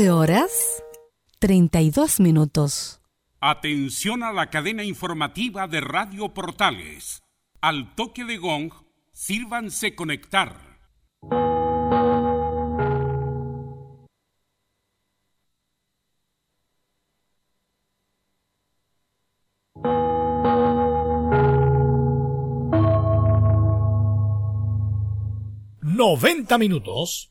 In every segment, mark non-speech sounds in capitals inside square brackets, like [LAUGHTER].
13 horas 32 minutos. Atención a la cadena informativa de Radio Portales. Al toque de gong, sírvanse conectar. ...90 minutos...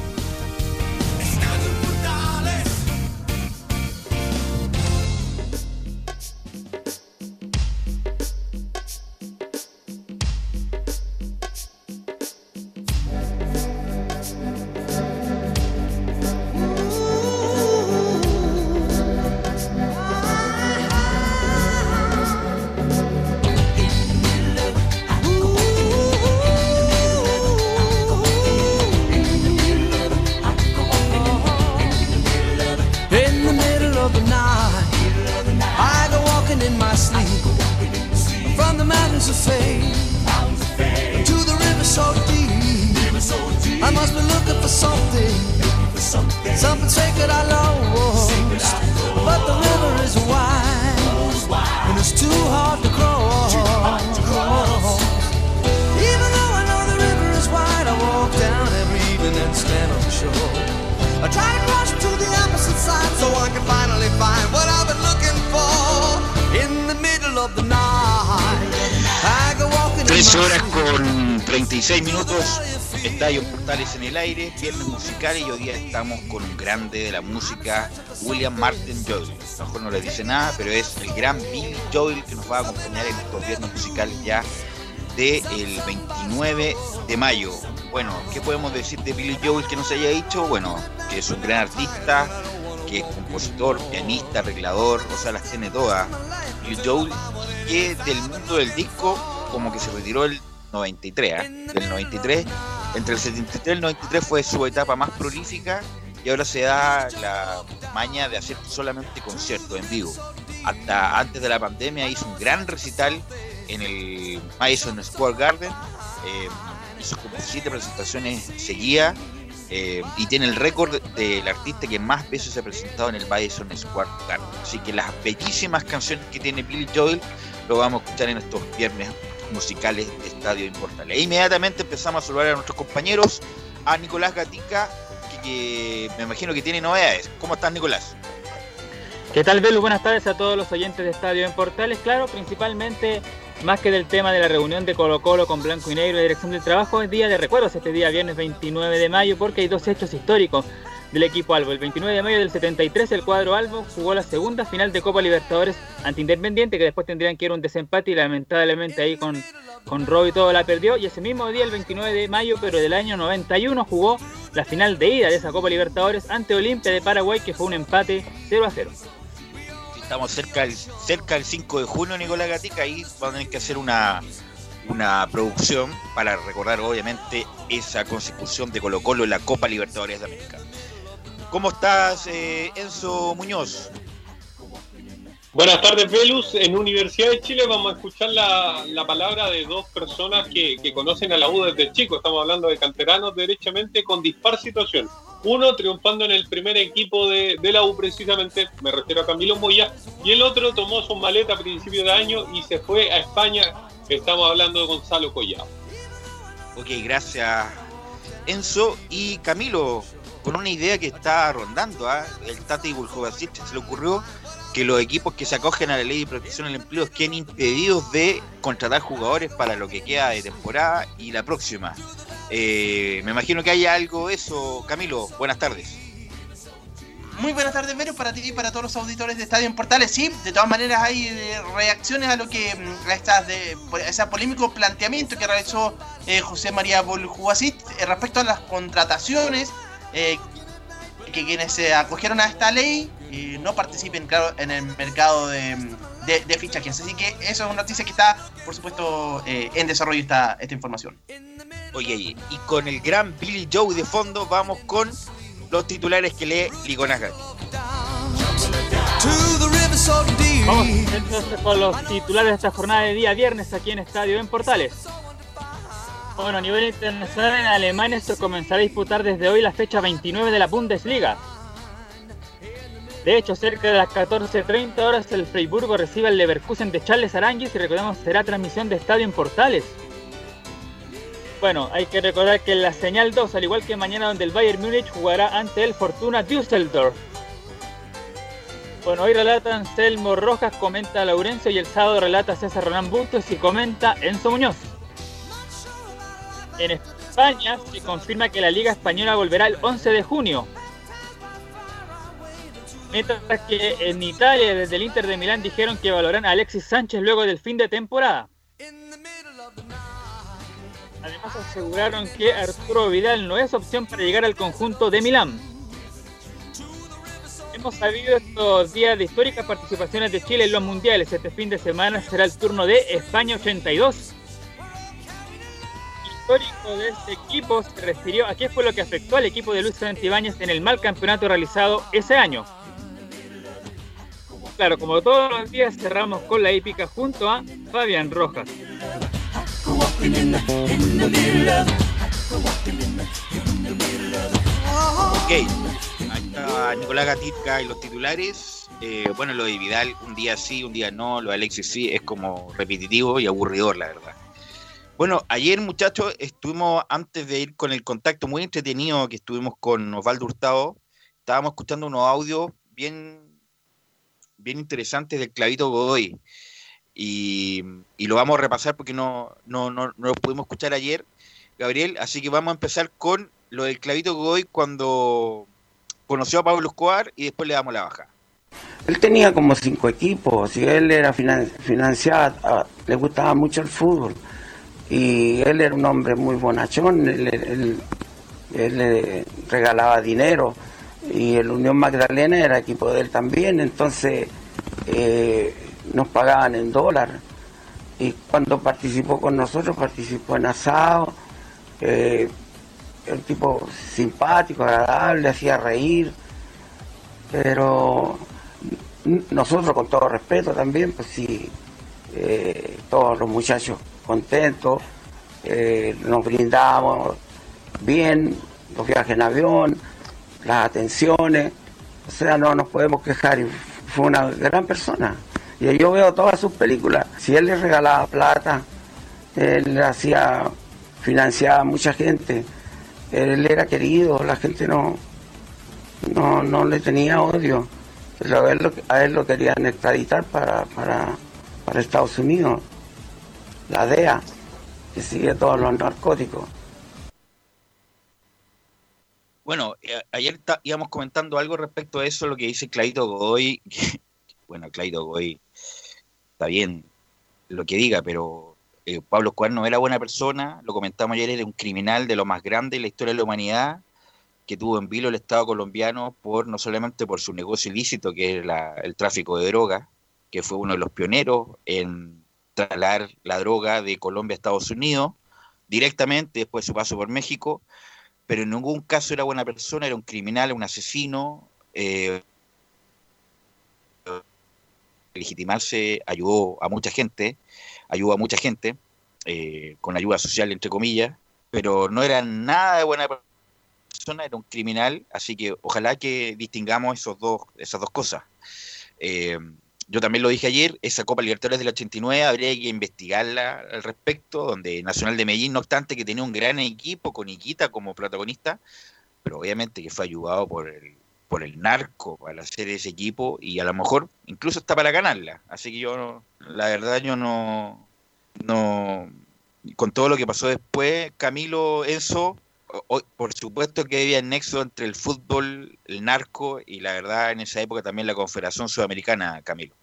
Viernes musical y hoy día estamos con un grande de la música, William Martin Joel. A mejor no le dice nada, pero es el gran Billy Joel que nos va a acompañar en estos viernes musicales ya del 29 de mayo. Bueno, ¿qué podemos decir de Billy Joel que no se haya dicho? Bueno, que es un gran artista, que es compositor, pianista, arreglador, o sea, las tiene todas. Billy Joel, que del mundo del disco como que se retiró el 93, ¿eh? del 93, entre el 73 y el 93 fue su etapa más prolífica y ahora se da la maña de hacer solamente conciertos en vivo. Hasta antes de la pandemia hizo un gran recital en el Madison Square Garden, eh, hizo como siete presentaciones seguidas eh, y tiene el récord del artista que más veces se ha presentado en el Madison Square Garden. Así que las bellísimas canciones que tiene Billy Joel lo vamos a escuchar en estos viernes musicales de Estadio Importales. E inmediatamente empezamos a saludar a nuestros compañeros, a Nicolás Gatica, que, me imagino que tiene novedades. ¿Cómo estás, Nicolás? ¿Qué tal, Belu? Buenas tardes a todos los oyentes de Estadio en Portales. Claro, principalmente, más que del tema de la reunión de Colo Colo con Blanco y Negro y Dirección del Trabajo, es día de recuerdos este día, viernes 29 de mayo, porque hay dos hechos históricos del equipo Albo. El 29 de mayo del 73 el cuadro Albo jugó la segunda final de Copa Libertadores ante Independiente, que después tendrían que ir a un desempate y lamentablemente ahí con, con Rob y todo la perdió. Y ese mismo día, el 29 de mayo, pero del año 91, jugó la final de ida de esa Copa Libertadores ante Olimpia de Paraguay, que fue un empate 0 a 0. Estamos cerca del, cerca del 5 de junio, Nicolás Gatica, ahí van a tener que hacer una, una producción para recordar obviamente esa consecución de Colo Colo en la Copa Libertadores de América. ¿Cómo estás, eh, Enzo Muñoz? Buenas tardes, Velus. En Universidad de Chile vamos a escuchar la, la palabra de dos personas que, que, conocen a la U desde chico. Estamos hablando de canteranos derechamente con dispar situación. Uno triunfando en el primer equipo de, de, la U, precisamente, me refiero a Camilo Moya, y el otro tomó su maleta a principio de año y se fue a España. Estamos hablando de Gonzalo Collado. Ok, gracias, Enzo. Y Camilo, con una idea que está rondando, ¿eh? el Tati Buljovacic se le ocurrió que los equipos que se acogen a la ley de protección al empleo queden impedidos de contratar jugadores para lo que queda de temporada y la próxima. Eh, me imagino que haya algo de eso. Camilo, buenas tardes. Muy buenas tardes, Vero, para ti y para todos los auditores de Estadio en Portales. Sí, de todas maneras hay eh, reacciones a lo que a, estas de, a ese polémico planteamiento que realizó eh, José María Boljubasit eh, respecto a las contrataciones eh, que quienes se acogieron a esta ley eh, no participen, claro, en el mercado de, de, de, fichajes. Así que eso es una noticia que está, por supuesto, eh, en desarrollo esta, esta información. Oye, y con el gran Billy Joe de fondo, vamos con los titulares que lee Ligonás Vamos entonces con los titulares de esta jornada de día viernes aquí en Estadio en Portales. Bueno, a nivel internacional en Alemania se comenzará a disputar desde hoy la fecha 29 de la Bundesliga. De hecho, cerca de las 14.30 horas el Freiburgo recibe al Leverkusen de Charles Aranguis y recordemos será transmisión de estadio en Portales. Bueno, hay que recordar que la señal 2, al igual que mañana donde el Bayern Múnich jugará ante el Fortuna Düsseldorf. Bueno, hoy relatan Selmo Rojas, comenta Laurencio y el sábado relata César Roland Bustos y comenta Enzo Muñoz. En España se confirma que la Liga Española volverá el 11 de junio. Mientras que en Italia, desde el Inter de Milán, dijeron que valorarán a Alexis Sánchez luego del fin de temporada. Además aseguraron que Arturo Vidal no es opción para llegar al conjunto de Milán. Hemos sabido estos días de históricas participaciones de Chile en los mundiales. Este fin de semana será el turno de España 82 histórico de este equipo se refirió a qué fue lo que afectó al equipo de Luis Santibáñez en el mal campeonato realizado ese año. Claro, como todos los días cerramos con la épica junto a Fabián Rojas. Ok, ahí está Nicolás Gatica y los titulares. Eh, bueno, lo de Vidal, un día sí, un día no, lo de Alexis sí, es como repetitivo y aburridor, la verdad. Bueno, ayer muchachos estuvimos, antes de ir con el contacto muy entretenido que estuvimos con Osvaldo Hurtado, estábamos escuchando unos audios bien, bien interesantes del Clavito Godoy. y, lo vamos a repasar porque no, no, no, no lo pudimos escuchar ayer, Gabriel, así que vamos a empezar con lo del Clavito Godoy cuando conoció a Pablo Escobar y después le damos la baja. Él tenía como cinco equipos y él era finan- financiado, le gustaba mucho el fútbol y él era un hombre muy bonachón, él, le regalaba dinero. Y el Unión Magdalena era equipo de él también, entonces eh, nos pagaban en dólar. Y cuando participó con nosotros participó en asado, eh, el tipo simpático, agradable, hacía reír, pero nosotros con todo respeto también, pues sí, eh, todos los muchachos contentos, eh, nos brindamos bien, los viajes en avión, las atenciones, o sea, no nos podemos quejar y fue una gran persona. Y yo veo todas sus películas, si él le regalaba plata, él hacía, financiaba a mucha gente, él era querido, la gente no, no, no le tenía odio. Pero a él, a él lo querían extraditar para, para, para Estados Unidos, la DEA, que sigue todos los narcóticos. Bueno, eh, ayer íbamos comentando algo respecto a eso, lo que dice Claito Godoy. [LAUGHS] bueno, Claito Godoy está bien lo que diga, pero eh, Pablo Escobar no era buena persona, lo comentamos ayer, era un criminal de lo más grande en la historia de la humanidad, que tuvo en vilo el Estado colombiano por no solamente por su negocio ilícito, que es la- el tráfico de droga, que fue uno de los pioneros en trasladar la droga de Colombia a Estados Unidos directamente después de su paso por México, pero en ningún caso era buena persona, era un criminal, un asesino. Eh, legitimarse ayudó a mucha gente, ayudó a mucha gente, eh, con ayuda social, entre comillas, pero no era nada de buena persona, era un criminal, así que ojalá que distingamos esos dos, esas dos cosas. Eh, yo también lo dije ayer, esa Copa Libertadores del 89 habría que investigarla al respecto, donde Nacional de Medellín, no obstante que tenía un gran equipo con Iquita como protagonista, pero obviamente que fue ayudado por el, por el narco para hacer ese equipo y a lo mejor incluso está para ganarla. Así que yo, la verdad, yo no, no, con todo lo que pasó después, Camilo, Enzo, o- por supuesto que había nexo entre el fútbol, el narco y la verdad en esa época también la Confederación Sudamericana, Camilo.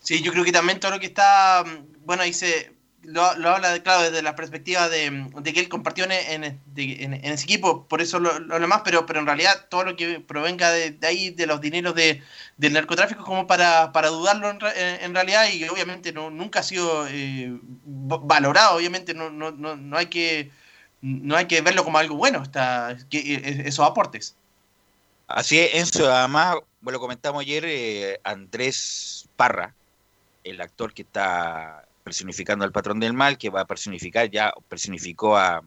Sí, yo creo que también todo lo que está, mm, bueno, se lo, habla, de, claro, desde la perspectiva de, mm, que él compartió en, de- ese equipo, por eso lo, lo habla más, pero, pero en realidad todo lo que provenga de, ahí, de los dineros de, del narcotráfico, como para, para dudarlo en, re- en- en realidad y obviamente no, nunca ha sido eh, valorado, obviamente no, no, no, no hay que no hay que verlo como algo bueno, está, eh, esos aportes. Así es, Enzo, además, lo comentamos ayer, eh, Andrés Parra, el actor que está personificando al patrón del mal, que va a personificar, ya personificó a,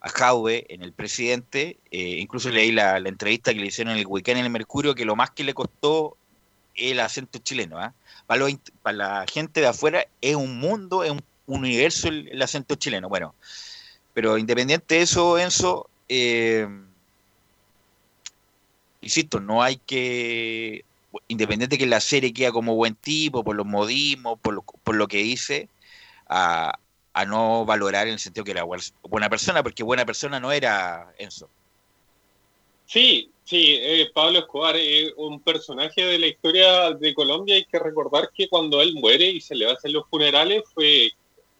a Jaube en el presidente, eh, incluso leí la, la entrevista que le hicieron en el weekend en el Mercurio, que lo más que le costó el acento chileno. ¿ah? Para, la gente de afuera es un mundo, es un, un universo el, el acento chileno. Bueno, pero independiente de eso, Enzo, eh, insisto, no hay que, independiente que la serie queda como buen tipo, por los modismos, por lo, por lo que dice, a, no valorar en el sentido que era buena- persona, porque buena persona no era Enzo. Sí, sí, eh, Pablo Escobar es un personaje de la historia de Colombia. Hay que recordar que cuando él muere y se le hacen los funerales, fue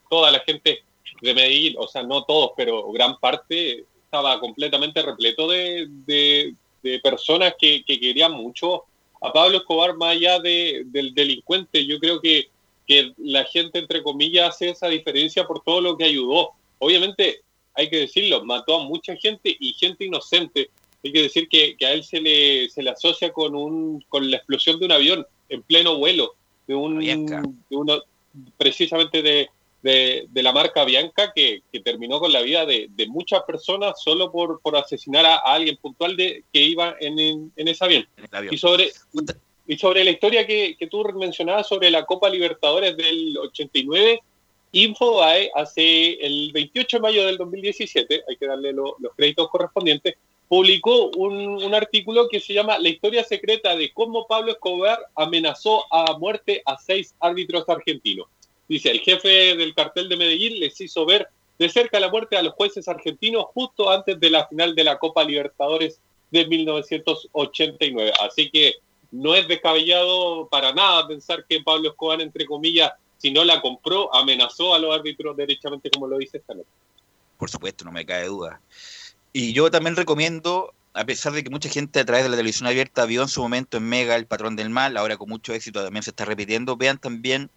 toda la gente de Medellín, o sea, no todos, pero gran parte estaba completamente repleto de, personas que querían mucho a Pablo Escobar más allá de- del delincuente. Yo creo que, que la gente, entre comillas, hace esa diferencia por todo lo que ayudó. Obviamente, hay que decirlo, mató a mucha gente y gente inocente. Hay que decir que, que a él se le, se le asocia con, un, con la explosión de un avión en pleno vuelo, de, un, de uno, precisamente de, de, de la marca Bianca, que, que terminó con la vida de, de muchas personas solo por, por asesinar a, a alguien puntual de, que iba en, en, en ese avión. Y sobre, y sobre la historia que, que tú mencionabas sobre la Copa Libertadores del 89, Info hace el 28 de mayo del 2017, hay que darle lo- los créditos correspondientes, publicó un, un artículo que se llama La historia secreta de cómo Pablo Escobar amenazó a muerte a seis árbitros argentinos. Dice, el jefe del cartel de Medellín les hizo ver de cerca la muerte a los jueces argentinos justo antes de la final de la Copa Libertadores de 1989. Así que no es descabellado para nada pensar que Pablo Escobar, entre comillas, si no la compró, amenazó a los árbitros derechamente, como lo dice esta noche. Por supuesto, no me cae duda. Y yo también recomiendo, a pesar de que mucha gente a través de la televisión abierta vio en su momento en Mega El Patrón del Mal, ahora con mucho éxito también se está repitiendo, vean también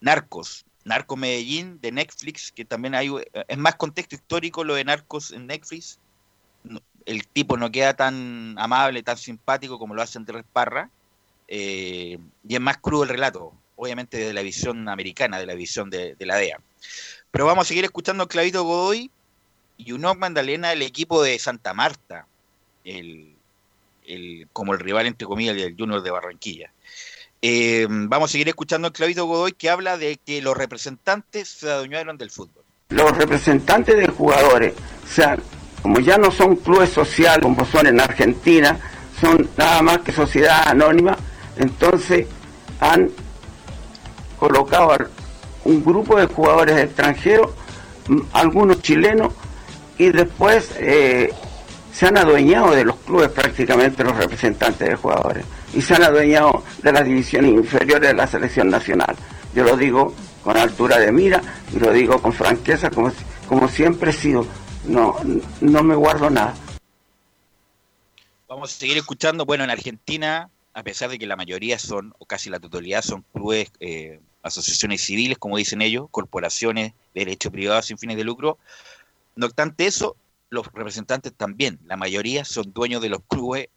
Narcos, Narco Medellín de Netflix, que también hay, es más contexto histórico lo de Narcos en Netflix. El tipo no queda tan amable, tan simpático como lo hace Andrés Parra, eh, y es más crudo el relato, obviamente de la visión americana, de la visión de, la DEA. Pero vamos a seguir escuchando a Clavito Godoy y Unok Magdalena, el equipo de Santa Marta, el- como el rival, entre comillas, del Junior de Barranquilla. Eh, vamos a seguir escuchando a Clavito Godoy que habla de que los representantes se adueñaron del fútbol. los representantes de jugadores, o sea, como ya no son clubes sociales como son en Argentina, son nada más que sociedad anónima, entonces han colocado un grupo de jugadores extranjeros, algunos chilenos, y después eh, se han adueñado de los clubes prácticamente los representantes de jugadores, y se han adueñado de las divisiones inferiores de la selección nacional. Yo lo digo con altura de mira y lo digo con franqueza como, como siempre he sido. No, no me guardo nada. Vamos a seguir escuchando, bueno, en Argentina, a pesar de que la mayoría son, o casi la totalidad, son clubes, eh, asociaciones civiles, como dicen ellos, corporaciones de derecho privado sin fines de lucro, no obstante eso, los representantes también, la mayoría son dueños de los clubes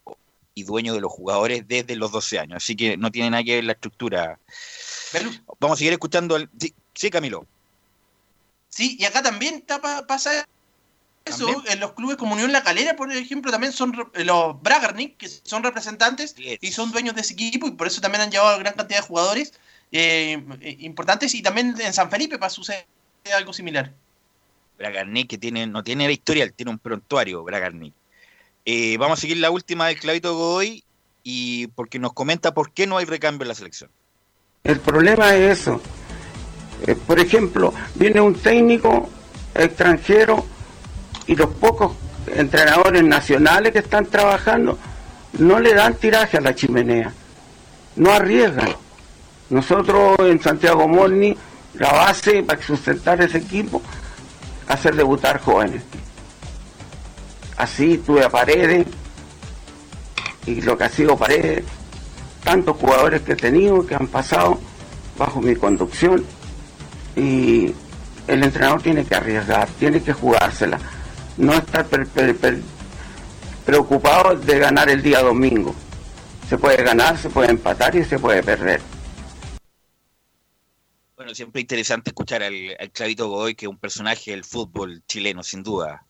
y dueños de los jugadores desde los 12 años, así que no tiene nada que ver la estructura. Vamos a seguir escuchando, al... sí, sí, Camilo. Sí, y acá también pasa eso. En los clubes como Unión La Calera, por ejemplo, también son re- los Bragarnik, que son representantes y son dueños de ese equipo, y por eso también han llevado gran cantidad de jugadores eh, eh, importantes. Y también en San Felipe para suceder algo similar. Bragarnik, que tiene, no tiene la historial, tiene un prontuario, Bragarnik. Eh, vamos a seguir la última del Clavito Godoy, y porque nos comenta por qué no hay recambio en la selección. El problema es eso. Eh, por ejemplo, viene un técnico extranjero y los pocos entrenadores nacionales que están trabajando no le dan tiraje a la chimenea, no arriesgan. Nosotros en Santiago Morni, la base para sustentar ese equipo, hacer debutar jóvenes. Así tuve a Paredes y lo que ha sido Paredes, tantos jugadores que he tenido que han pasado bajo mi conducción y el entrenador tiene que arriesgar, tiene que jugársela, no estar preocupado de ganar el día domingo. Se puede ganar, se puede empatar y se puede perder. Bueno, siempre interesante escuchar al, al Clavito Godoy, que es un personaje del fútbol chileno, sin duda.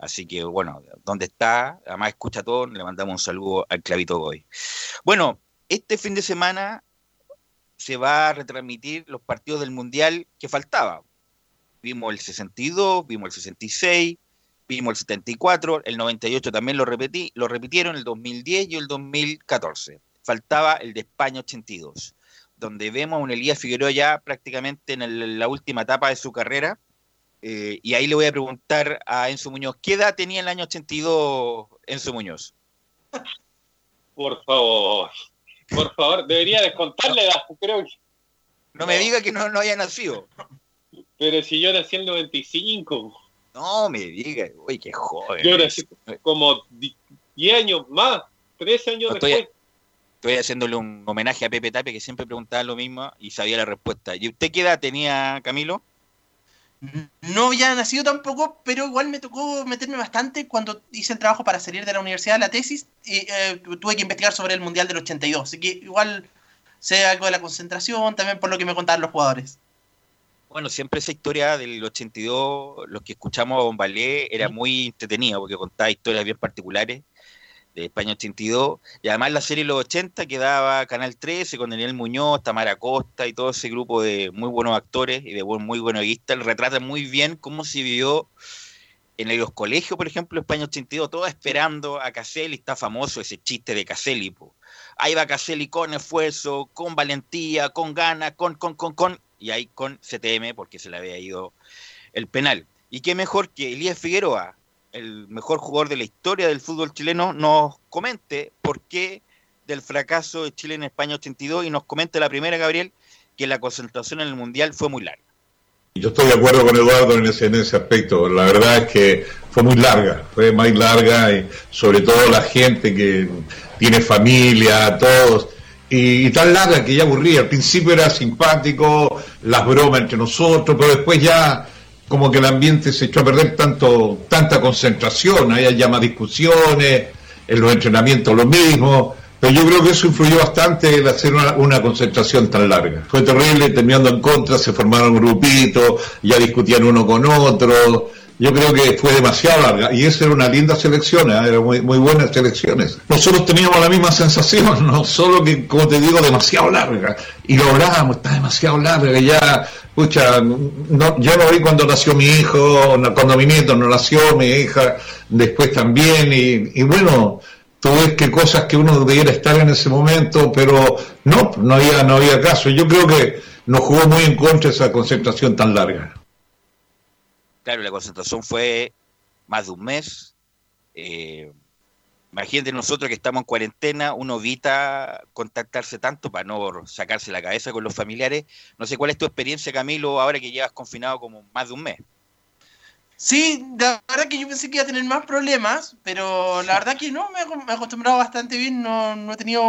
Así que, bueno, donde está, además escucha todo, le mandamos un saludo al Clavito Godoy. Bueno, este fin de semana se va a retransmitir los partidos del Mundial que faltaba. Vimos el 62, vimos el 66, vimos el 74, el 98 también lo, repetí, lo repitieron, el 2010 y el 2014. Faltaba el de España 82, donde vemos a un Elías Figueroa ya prácticamente en la última etapa de su carrera. Eh, y ahí le voy a preguntar a Enzo Muñoz, ¿qué edad tenía en el año 82 Enzo Muñoz? Por favor, por favor, debería descontarle edad, creo que. No me diga que no, no haya nacido. Pero si yo nací en el 95, No me diga, uy, qué joven. yo nací como di- 10 años más, 13 años No estoy- después. Estoy haciéndole un homenaje a Pepe Tapia, que siempre preguntaba lo mismo y sabía la respuesta. ¿Y usted qué edad tenía, Camilo? No había nacido tampoco, pero igual me tocó meterme bastante cuando hice el trabajo para salir de la universidad, la tesis, y eh, tuve que investigar sobre el Mundial del 82. Así que igual sé algo de la concentración, también por lo que me contaban los jugadores. Bueno, siempre esa historia del 82, los que escuchamos a Bombalé, era muy entretenida porque contaba historias bien particulares de España 82. Y además la serie Los 80 que daba Canal 13 con Daniel Muñoz, Tamara Costa y todo ese grupo de muy buenos actores y de buen- muy buenos guistas, retratan muy bien cómo se vivió en los colegios, por ejemplo, España 82, todos esperando a Caselli, está famoso ese chiste de Caselli. po. Ahí va Caselli con esfuerzo, con valentía, con ganas, con, con, con, con, y ahí con CTM, porque se le había ido el penal. Y qué mejor que Elías Figueroa, el mejor jugador de la historia del fútbol chileno, nos comente por qué del fracaso de Chile en España 82 y nos comente la primera, Gabriel, que la concentración en el Mundial fue muy larga. Yo estoy de acuerdo con Eduardo en ese, en ese aspecto. La verdad es que fue muy larga, fue más larga, y sobre todo la gente que tiene familia, todos. Y, y tan larga que ya aburría. Al principio era simpático, las bromas entre nosotros, pero después ya como que el ambiente se echó a perder tanto, tanta concentración, hay ya más discusiones, en los entrenamientos lo mismo. Pero yo creo que eso influyó bastante el hacer una concentración tan larga. Fue terrible, terminando en contra, se formaron grupitos, ya discutían uno con otro. Yo creo que fue demasiado larga. Y esa era una linda selección, ¿eh? eran muy, muy buenas selecciones. Nosotros teníamos la misma sensación, [LAUGHS] no solo que, como te digo, demasiado larga. Y lo hablábamos, está demasiado larga, ya, pucha, no, yo lo vi cuando nació mi hijo, cuando mi nieto no nació, mi hija después también. Y, y bueno, tú ves que cosas que uno debiera estar en ese momento, pero no, no había, no había caso. Yo creo que nos jugó muy en contra esa concentración tan larga. Claro, la concentración fue más de un mes. Eh, imagínate nosotros que estamos en cuarentena, uno evita contactarse tanto para no sacarse la cabeza con los familiares. No sé cuál es tu experiencia, Camilo, ahora que llevas confinado como más de un mes. Sí, la verdad que yo pensé que iba a tener más problemas, pero la verdad que no, me, he acostumbrado bastante bien, no, no he tenido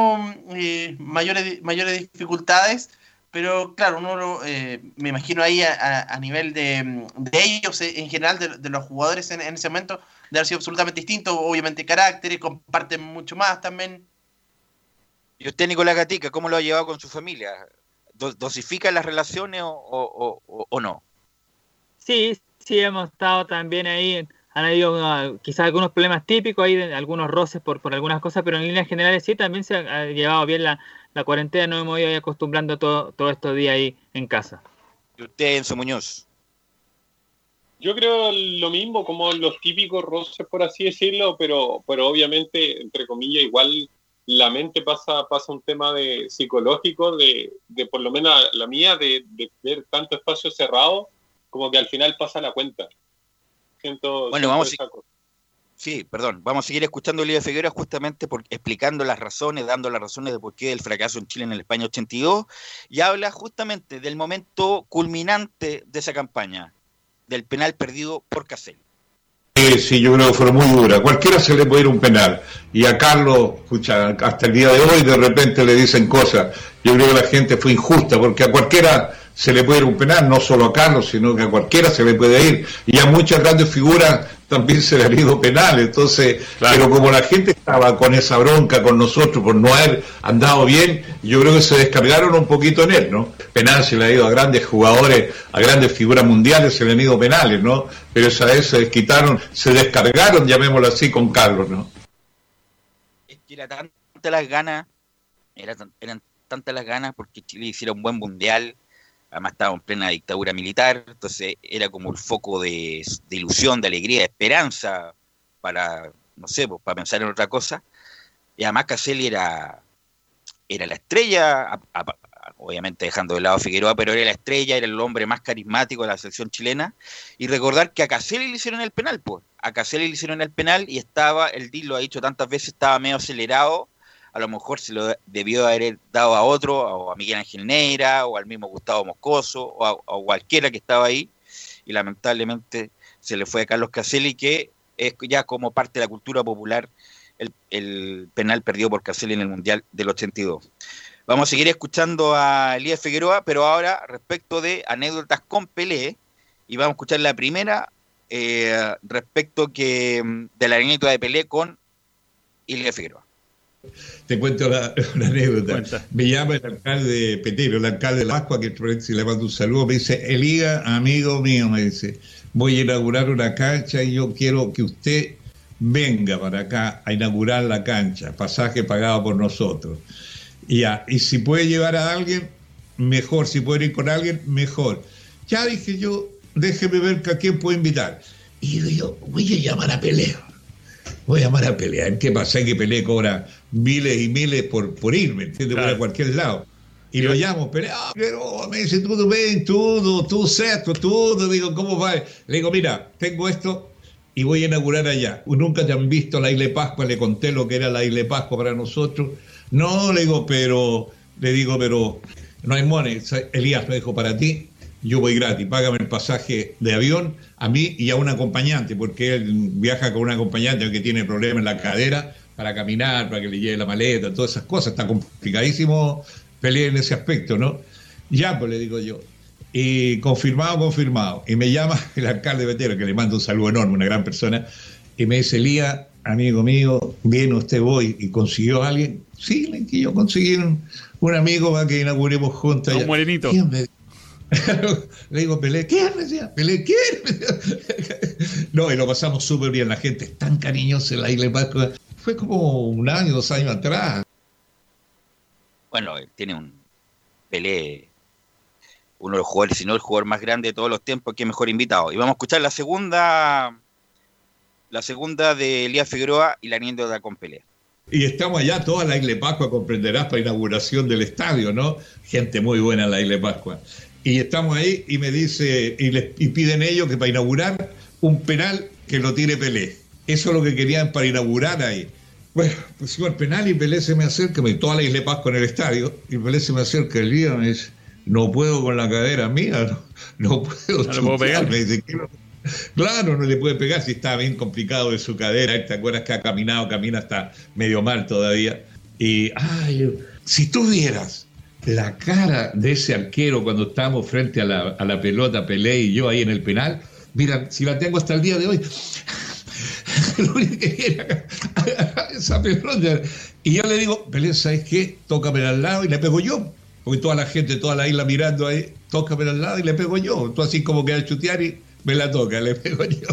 eh, mayores, mayores dificultades, pero claro, uno lo, eh, me imagino ahí a, a- a nivel de, de ellos, eh, en general, de, de los jugadores en, en ese momento, de haber sido absolutamente distinto, obviamente caracteres, comparten mucho más también. ¿Y usted, Nicolás Gatica, cómo lo ha llevado con su familia? ¿Do- ¿Dosifica las relaciones o, o- o- o no? Sí, sí, hemos estado también ahí. Han habido ah, quizás algunos problemas típicos ahí, de algunos roces por, por algunas cosas, pero en líneas generales sí, también se ha, ha llevado bien la, la cuarentena. Nos hemos ido ahí acostumbrando todo, todos estos días ahí en casa. ¿Y usted, Enzo Muñoz? Yo creo lo mismo, como los típicos roces, por así decirlo, pero, pero obviamente, entre comillas, igual la mente pasa, pasa un tema de psicológico, de, de por lo menos la mía, de, de ver tanto espacio cerrado, como que al final pasa la cuenta. Siento, Bueno, siento vamos a- esa cosa. Sí, perdón. Vamos a seguir escuchando a Olivia Figueroa justamente por, explicando las razones, dando las razones de por qué el fracaso en Chile en el España 82 y habla justamente del momento culminante de esa campaña, del penal perdido por Caselli. Sí, sí, yo creo que fue muy dura. Cualquiera se le puede ir un penal. Y a Carlos, escucha, hasta el día de hoy de repente le dicen cosas. Yo creo que la gente fue injusta, porque a cualquiera se le puede ir un penal, no solo a Carlos, sino que a cualquiera se le puede ir. Y a muchas grandes figuras también se le han ido penales. Entonces, pero como la gente estaba con esa bronca con nosotros por no haber andado bien, yo creo que se descargaron un poquito en él, ¿no? Penal se le ha ido a grandes jugadores, a grandes figuras mundiales, se le han ido penales, ¿no? Pero esa vez se desquitaron, se descargaron, llamémoslo así, con Carlos, ¿no? Es que era tanta las ganas, era tan- eran tantas las ganas porque Chile hiciera un buen mundial, además estaba en plena dictadura militar, entonces era como el foco de, ilusión, de alegría, de esperanza para, no sé, pues, para pensar en otra cosa. Y además Caselli era, era la estrella, a- obviamente dejando de lado a Figueroa, pero era la estrella, era el hombre más carismático de la selección chilena. Y recordar que a Caselli le hicieron el penal, pues. A Caselli le hicieron el penal y estaba, el DIL lo ha dicho tantas veces, estaba medio acelerado. A lo mejor se lo debió haber dado a otro, o a Miguel Ángel Neira, o al mismo Gustavo Moscoso, o a, cualquiera que estaba ahí. Y lamentablemente se le fue a Carlos Caselli, que es ya como parte de la cultura popular el, el penal perdido por Caselli en el Mundial del 82. Vamos a seguir escuchando a Elías Figueroa, pero ahora respecto de anécdotas con Pelé, y vamos a escuchar la primera eh, respecto que mm, de la anécdota de Pelé con Elías Figueroa. Te cuento la, una anécdota. Me llama el alcalde Petero, el alcalde de Pascua, que si le mando un saludo, me dice, Elías, amigo mío, me dice, voy a inaugurar una cancha y yo quiero que usted venga para acá a inaugurar la cancha, pasaje pagado por nosotros. Y, ya, y si puede llevar a alguien, mejor, si puede ir con alguien, mejor. Ya dije yo, déjeme ver que a quién puedo invitar. Y digo yo, voy a llamar a Pelé. Voy a llamar a Pelé. ¿Qué pasa? Que Pelé cobra miles y miles por, por ir, ¿me entiendes? Por a cualquier lado. Y lo llamo, Pelé, ah, pero me dice, todo bien, todo, todo certo, todo. Digo, ¿cómo va? Le digo, mira, tengo esto y voy a inaugurar allá. Nunca te han visto la isla de Pascua, le conté lo que era la isla de Pascua para nosotros. No, le digo, pero, le digo, pero no hay money. Elías me dijo, para ti, yo voy gratis, págame el pasaje de avión a mí y a un acompañante, porque él viaja con un acompañante que tiene problemas en la cadera para caminar, para que le lleve la maleta, todas esas cosas. Está complicadísimo pelear en ese aspecto, ¿no? Ya, pues le digo yo. Y confirmado, confirmado. Y me llama [LAUGHS] el alcalde Betero, que le mando un saludo enorme, una gran persona, y me dice, Elías, amigo mío, viene usted hoy y consiguió a alguien. Sí, que yo conseguí un, amigo para que inauguremos juntos. Un morenito. [LAUGHS] Le digo, Pelé, ¿quién? Me decía, Pelé, ¿quién? [LAUGHS] no, y lo pasamos súper bien. La gente es tan cariñosa en la isla de Pascua. Fue como un año, dos años atrás. Bueno, tiene un Pelé, uno de los jugadores, si no el jugador más grande de todos los tiempos, que mejor invitado. Y vamos a escuchar la segunda, la segunda de Elías Figueroa y la anécdota con Pelé. Y estamos allá, toda la isla de Pascua, comprenderás, para inauguración del estadio, ¿no? Gente muy buena en la isla de Pascua. Y estamos ahí y me dice, y, les, piden ellos que para inaugurar un penal que lo tire Pelé. Eso es lo que querían para inaugurar ahí. Bueno, pusimos el penal y Pelé se me acerca, me toda la isla Pascua en el estadio, y Pelé se me acerca el día y me dice, no puedo con la cadera mía, no, puedo. No puedo pegar. Me dice, Claro, no le puede pegar si está bien complicado de su cadera. ¿Te acuerdas que ha caminado, camina hasta medio mal todavía? Y, ay, si tú vieras la cara de ese arquero cuando estábamos frente a la, a la pelota, Pelé y yo ahí en el penal, mira, si la tengo hasta el día de hoy, [LAUGHS] lo único que [LAUGHS] esa pelota. Y yo le digo, Pelé, ¿sabes qué? Tócame al lado y le pego yo. Porque toda la gente, toda la isla mirando ahí, tócame al lado y le pego yo. Tú así como que a chutear y me la toca, le [LAUGHS] pego yo.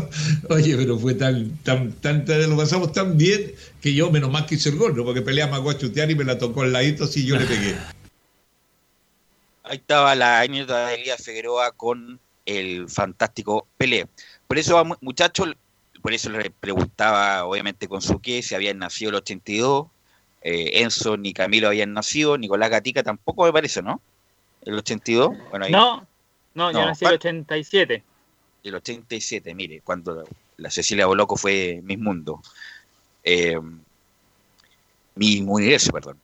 Oye, pero fue tan, tan, tan, lo pasamos tan bien que yo menos más quise el gol, ¿no? Porque peleamos a chutear y me la tocó al ladito, así yo le pegué. Ahí estaba la anécdota de Elías Figueroa con el fantástico Pelé. Por eso, muchachos, por eso le preguntaba, obviamente, con su qué, si habían nacido el 82. Eh, Enzo ni Camilo habían nacido, Nicolás Gatica tampoco me parece, ¿no? El 82. Bueno, No, no, yo nací el 87. El 87, mire, cuando la Cecilia Boloco fue Miss Mundo. Eh, mi universo, perdón.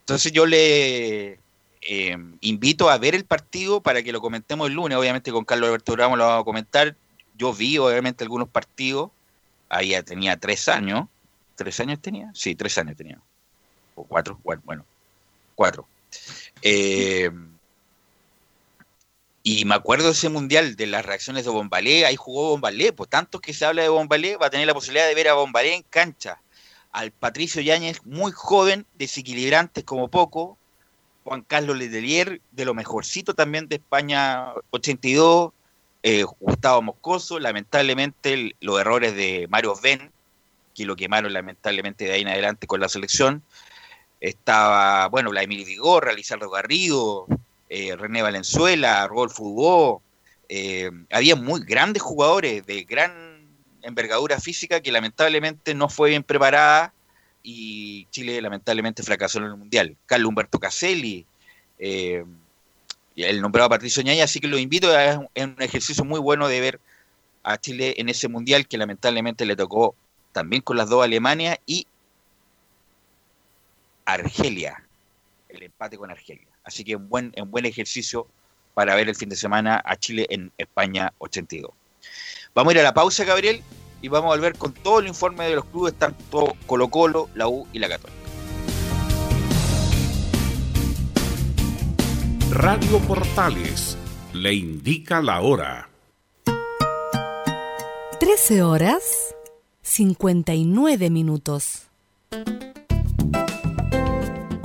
Entonces yo le eh, invito a ver el partido para que lo comentemos el lunes. Obviamente con Carlos Alberto Ramos lo vamos a comentar. Yo vi obviamente algunos partidos. Ahí tenía tres años. ¿Tres años tenía? Sí, tres años tenía. O cuatro, bueno, cuatro. Eh, y me acuerdo ese mundial de las reacciones de Bombalé, ahí jugó Bombalé, pues tanto que se habla de Bombalé, va a tener la posibilidad de ver a Bombalé en cancha. Al Patricio Yáñez, muy joven, desequilibrante como poco, Juan Carlos Letelier, de lo mejorcito también de España 82, eh, Gustavo Moscoso, lamentablemente los errores de Mario Ben, que lo quemaron lamentablemente de ahí en adelante con la selección. Estaba, bueno, la Emilio Vigorra, Lizardo Garrido, eh, René Valenzuela, Rodolfo Hugo. Eh, había muy grandes jugadores de gran envergadura física que lamentablemente no fue bien preparada y Chile lamentablemente fracasó en el Mundial. Carlos Humberto Caselli, eh, el nombrado Patricio Ñaya, así que lo invito, es un ejercicio muy bueno de ver a Chile en ese Mundial que lamentablemente le tocó también con las dos Alemania y Argelia, el empate con Argelia. Así que un buen, un buen ejercicio para ver el fin de semana a Chile en España 82. Vamos a ir a la pausa, Gabriel, y vamos a volver con todo el informe de los clubes, tanto Colo Colo, la U y la Católica. Radio Portales le indica la hora. 13 horas 59 minutos.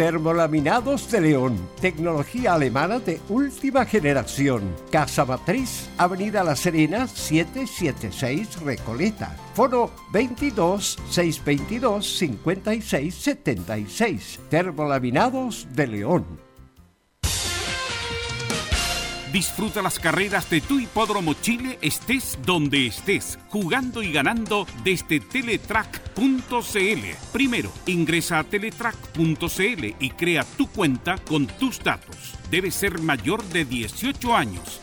Termolaminados de León, tecnología alemana de última generación. Casa Matriz, Avenida La Serena, 776 Recoleta. Foro 22 622 56 76. Termolaminados de León. Disfruta las carreras de tu hipódromo Chile estés donde estés, jugando y ganando desde Primero, ingresa a teletrack.cl y crea tu cuenta con tus datos. Debes ser mayor de 18 años.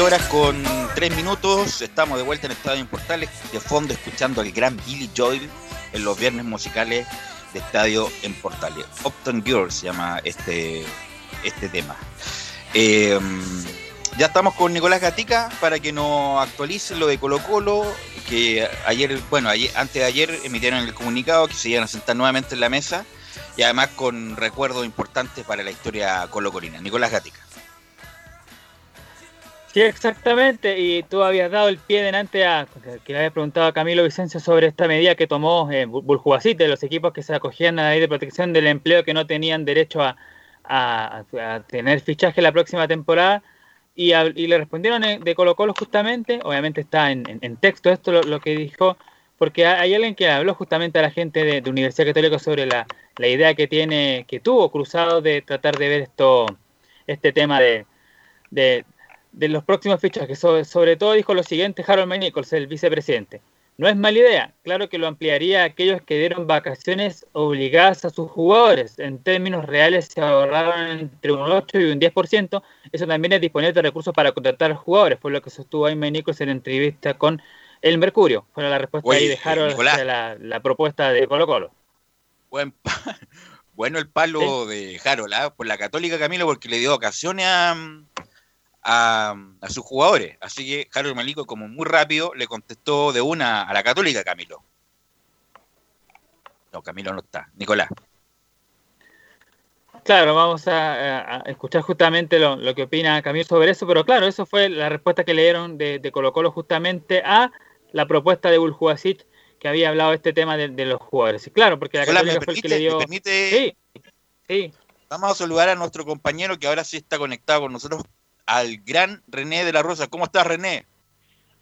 horas con 3 minutos, estamos de vuelta en Estadio Importales, de fondo escuchando al gran Billy Joel en los viernes musicales de Estadio en Portales. Upton Girl se llama este, este tema. Eh, ya estamos con Nicolás Gatica para que nos actualice lo de Colo Colo, que ayer, bueno, antes de ayer emitieron el comunicado que se iban a sentar nuevamente en la mesa y además con recuerdos importantes para la historia colocolina. Nicolás Gatica. Sí, exactamente. Y tú habías dado el pie delante a que- le había preguntado a Camilo Vicencio sobre esta medida que tomó eh, Bu- Buljubacite, los equipos que se acogían a la ley de protección del empleo que no tenían derecho a, a- tener fichaje la próxima temporada. Y, y le respondieron eh, de Colo Colo justamente, obviamente está en, en- texto esto lo, lo que dijo, porque hay alguien que habló justamente a la gente de, de Universidad Católica sobre la, la idea que tiene, que tuvo cruzado de tratar de ver esto, este tema de, de, de los próximos fichajes. Sobre, sobre todo dijo lo siguiente Harold May Nichols, el vicepresidente. No es mala idea, claro que lo ampliaría a aquellos que dieron vacaciones obligadas a sus jugadores. En términos reales se ahorraron entre un 8 y un 10%. Eso también es disponible de recursos para contratar jugadores, fue lo que sostuvo Ayman Nichols en entrevista con El Mercurio. Fue la respuesta Oye, ahí de Harold hacia la, la propuesta de Colo Colo. Buen pa- [LAUGHS] bueno el palo de Harold, ¿ah? por la Católica Camilo, porque le dio ocasiones a, a, a sus jugadores. Así que Harold Malico, como muy rápido, le contestó de una a la Católica Camilo. No, Camilo no está. Nicolás. Claro, vamos a, escuchar justamente lo, lo que opina Camilo sobre eso, pero claro, eso fue la respuesta que le dieron de, de Colo Colo justamente a la propuesta de Buljubasic que había hablado de este tema de, de los jugadores. Y claro, porque la Hola, Católica ¿me fue el que le dio... permite- Sí, sí. Vamos a saludar a nuestro compañero que ahora sí está conectado con nosotros, al gran René de la Rosa. ¿Cómo estás, René?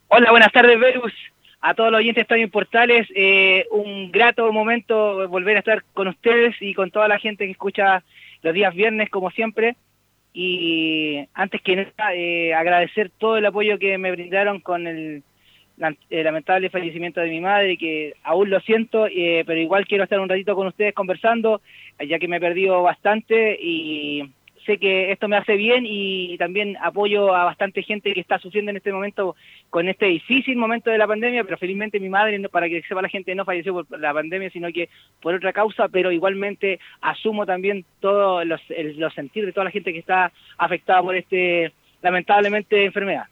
Hola, buenas tardes, Verus. A todos los oyentes en Portales, eh, un grato momento volver a estar con ustedes y con toda la gente que escucha los días viernes, como siempre. Y antes que nada, eh, agradecer todo el apoyo que me brindaron con el lamentable fallecimiento de mi madre, que aún lo siento, eh, pero igual quiero estar un ratito con ustedes conversando, ya que me he perdido bastante y sé que esto me hace bien y también apoyo a bastante gente que está sufriendo en este momento con este difícil momento de la pandemia, pero felizmente mi madre, para que sepa la gente, no falleció por la pandemia, sino que por otra causa, pero igualmente asumo también todos los, los sentir de toda la gente que está afectada por este lamentablemente enfermedad.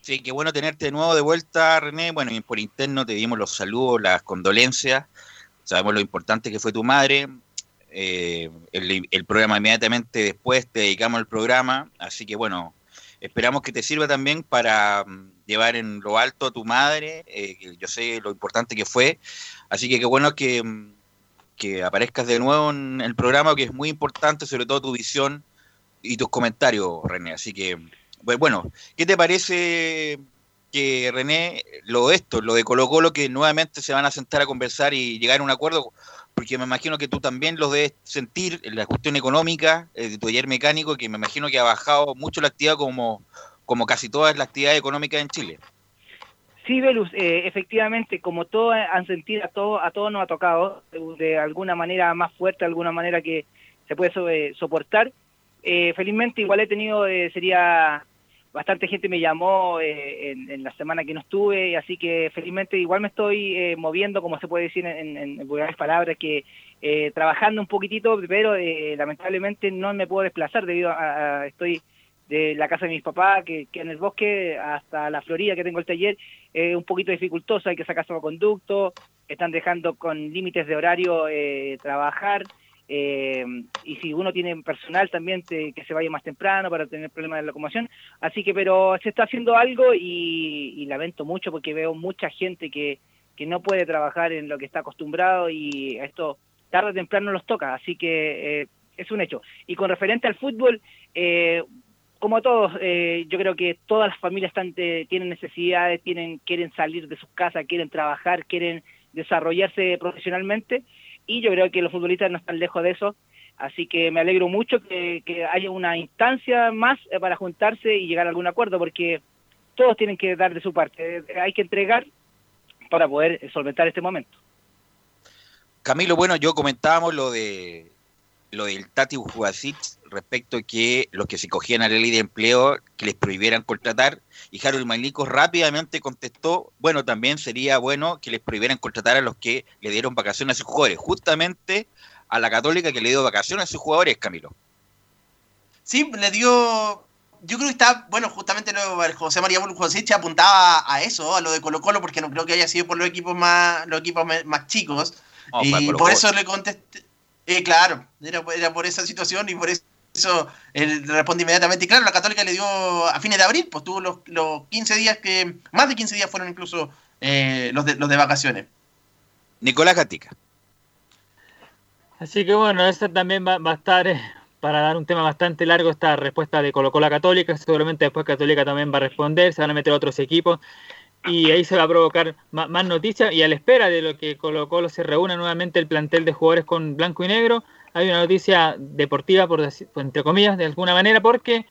Sí, qué bueno tenerte de nuevo de vuelta, René. Bueno, por interno te dimos los saludos, las condolencias. Sabemos lo importante que fue tu madre. Eh, el, el programa inmediatamente después te dedicamos al programa. Así que bueno, esperamos que te sirva también para mm, llevar en lo alto a tu madre. eh, yo sé lo importante que fue. Así que qué bueno que, mm, que aparezcas de nuevo en el programa, que es muy importante, sobre todo tu visión y tus comentarios, René. Así que, bueno, ¿qué te parece que, René, lo de esto, lo de Colo Colo, que nuevamente se van a sentar a conversar y llegar a un acuerdo? Porque me imagino que tú también lo debes sentir en la cuestión económica eh, de tu taller mecánico, que me imagino que ha bajado mucho la actividad como, como casi todas las actividades económicas en Chile. Sí, Velus, eh, efectivamente, como todos han sentido, a todos a todos nos ha tocado, de, alguna manera más fuerte, de alguna manera que se puede eh, soportar. Eh, felizmente igual he tenido, eh, sería, bastante gente me llamó eh, en, la semana que no estuve, así que felizmente igual me estoy eh, moviendo, como se puede decir en, en, en vulgares palabras, que eh, trabajando un poquitito, pero eh, lamentablemente no me puedo desplazar debido a, a- estoy de la casa de mis papás, que, que en el bosque, hasta la Florida, que tengo el taller, es un poquito dificultoso, hay que sacar salvoconducto, están dejando con límites de horario eh, trabajar, eh, y si uno tiene personal también te- que se vaya más temprano para tener problemas de locomoción, así que pero se está haciendo algo y, lamento mucho porque veo mucha gente que, que no puede trabajar en lo que está acostumbrado y esto tarde o temprano los toca, así que eh, es un hecho. Y con referente al fútbol, eh, como todos, eh, yo creo que todas las familias están, eh, tienen necesidades, tienen, quieren salir de sus casas, quieren trabajar, quieren desarrollarse profesionalmente y yo creo que los futbolistas no están lejos de eso. Así que me alegro mucho que, que haya una instancia más eh, para juntarse y llegar a algún acuerdo, porque todos tienen que dar de su parte. Hay que entregar para poder solventar este momento. Camilo, bueno, yo comentábamos lo de lo del Tati Jugasic respecto a que los que se cogían a la ley de empleo que les prohibieran contratar y Harold Magnico rápidamente contestó, bueno, también sería bueno que les prohibieran contratar a los que le dieron vacaciones a sus jugadores, justamente a la Católica que le dio vacaciones a sus jugadores, Camilo. Sí, le dio. Yo creo que está, bueno, justamente lo, el José María Buljosic apuntaba a eso, a lo de Colo Colo, porque no creo que haya sido por los equipos más, los equipos más chicos. Y por eso le contesté. Eh, claro, era, era por esa situación y por eso él responde inmediatamente. Y claro, la Católica le dio a fines de abril, pues tuvo los, los 15 días que. Más de 15 días fueron incluso eh, los, de, los de vacaciones. Nicolás Gatica. Así que bueno, esa también va, va a estar eh, para dar un tema bastante largo esta respuesta de Colo Colo Católica. Seguramente después Católica también va a responder, se van a meter otros equipos y ahí se va a provocar más, noticias y a la espera de lo que Colo Colo se reúna nuevamente el plantel de jugadores con blanco y negro, hay una noticia deportiva, por decir, entre comillas, de alguna manera, porque,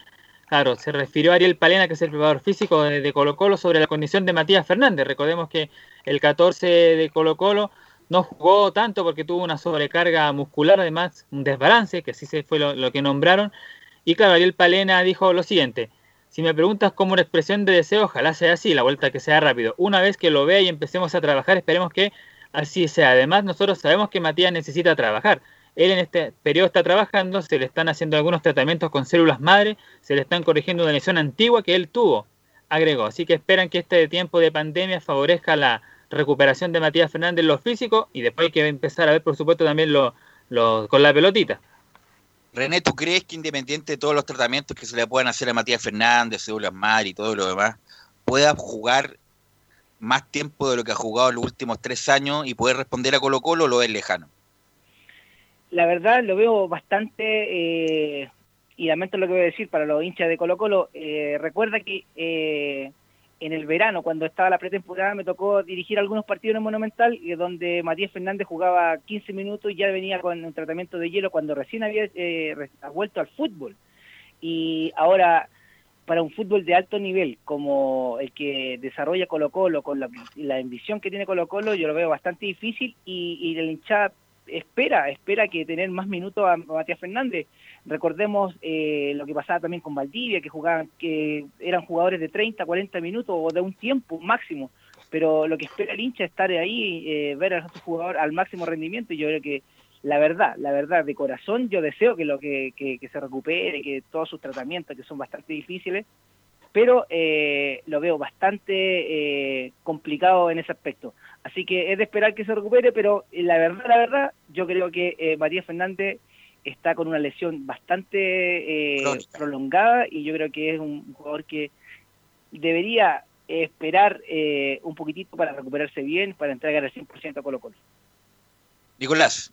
claro, se refirió a Ariel Palena, que es el preparador físico de, de Colo Colo, sobre la condición de Matías Fernández. Recordemos que el 14 de Colo Colo no jugó tanto porque tuvo una sobrecarga muscular, además un desbalance, que así se fue lo, lo que nombraron. Y claro, Ariel Palena dijo lo siguiente, si me preguntas como una expresión de deseo, ojalá sea así, la vuelta que sea rápido. Una vez que lo vea y empecemos a trabajar, esperemos que así sea. Además, nosotros sabemos que Matías necesita trabajar. Él en este periodo está trabajando, se le están haciendo algunos tratamientos con células madre, se le están corrigiendo una lesión antigua que él tuvo, agregó. Así que esperan que este tiempo de pandemia favorezca la recuperación de Matías Fernández en lo físico y después hay que empezar a ver, por supuesto, también lo, lo- con la pelotita. René, ¿tú crees que independiente de todos los tratamientos que se le puedan hacer a Matías Fernández, Douglas Mar y todo lo demás, pueda jugar más tiempo de lo que ha jugado en los últimos tres años y poder responder a Colo Colo o lo es lejano? La verdad lo veo bastante, eh, y lamento lo que voy a decir para los hinchas de Colo Colo, eh, recuerda que eh, en el verano, cuando estaba la pretemporada, me tocó dirigir algunos partidos en el Monumental, eh, donde Matías Fernández jugaba 15 minutos y ya venía con un tratamiento de hielo cuando recién había eh, vuelto al fútbol. Y ahora, para un fútbol de alto nivel, como el que desarrolla Colo Colo, con la, la ambición que tiene Colo Colo, yo lo veo bastante difícil y, y la hinchada espera, espera que tener más minutos a Matías Fernández. Recordemos eh, lo que pasaba también con Valdivia, que jugaban, que eran jugadores de 30, 40 minutos o de un tiempo máximo. Pero lo que espera el hincha es estar ahí, eh, ver a su jugador al máximo rendimiento. Y yo creo que la verdad, la verdad, de corazón, yo deseo que lo que, que, se recupere, que todos sus tratamientos, que son bastante difíciles, pero eh, lo veo bastante eh, complicado en ese aspecto. Así que es de esperar que se recupere, pero eh, la verdad, la verdad, yo creo que eh, Matías Fernández está con una lesión bastante eh, prolongada y yo creo que es un jugador que debería esperar eh, un poquitito para recuperarse bien, para entregar el 100% a Colo Colo. Nicolás.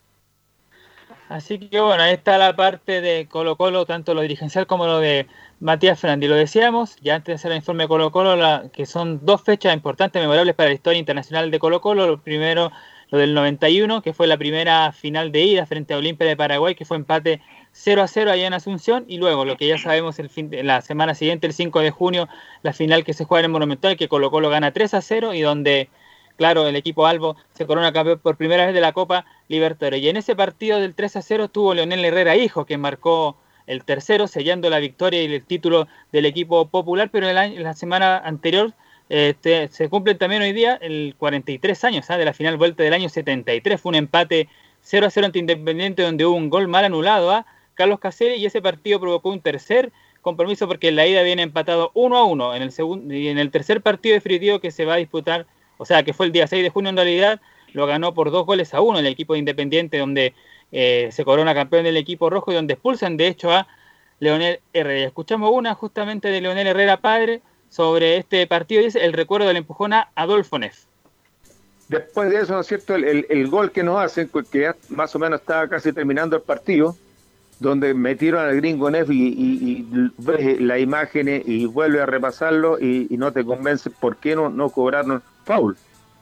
Así que bueno, ahí está la parte de Colo Colo, tanto lo dirigencial como lo de Matías Fernández. Lo decíamos, ya antes de hacer el informe de Colo Colo, la- que son dos fechas importantes, memorables para la historia internacional de Colo Colo. Lo primero, lo del 91, que fue la primera final de ida frente a Olimpia de Paraguay, que fue empate 0 a 0 allá en Asunción. Y luego, lo que ya sabemos, el fin de, la semana siguiente, el 5 de junio, la final que se juega en Monumental, que Colo Colo gana 3 a 0 y donde claro, el equipo Albo se corona campeón por primera vez de la Copa Libertadores. Y en ese partido del 3 a 0 tuvo Leonel Herrera Hijo, que marcó el tercero, sellando la victoria y el título del equipo popular, pero el año- la semana anterior este, se cumplen también hoy día el 43 años ¿ah? de la final vuelta del año 73. Fue un empate 0 a 0 ante Independiente, donde hubo un gol mal anulado a Carlos Caceres y ese partido provocó un tercer compromiso porque en la ida viene empatado 1 a 1 en el segundo y en el tercer partido definitivo que se va a disputar, o sea que fue el día 6 de junio en realidad, lo ganó por dos goles a uno el equipo de Independiente donde eh, se corona campeón del equipo rojo y donde expulsan de hecho a Leonel Herrera. Y escuchamos una justamente de Leonel Herrera padre sobre este partido, dice el recuerdo del empujón a Adolfo Neff. Después de eso, ¿no es cierto? El, el- gol que nos hacen, que ya más o menos estaba casi terminando el partido, donde metieron al gringo Neff y, y- ves las imágenes y vuelve a repasarlo y, no te convence por qué no, no cobraron foul.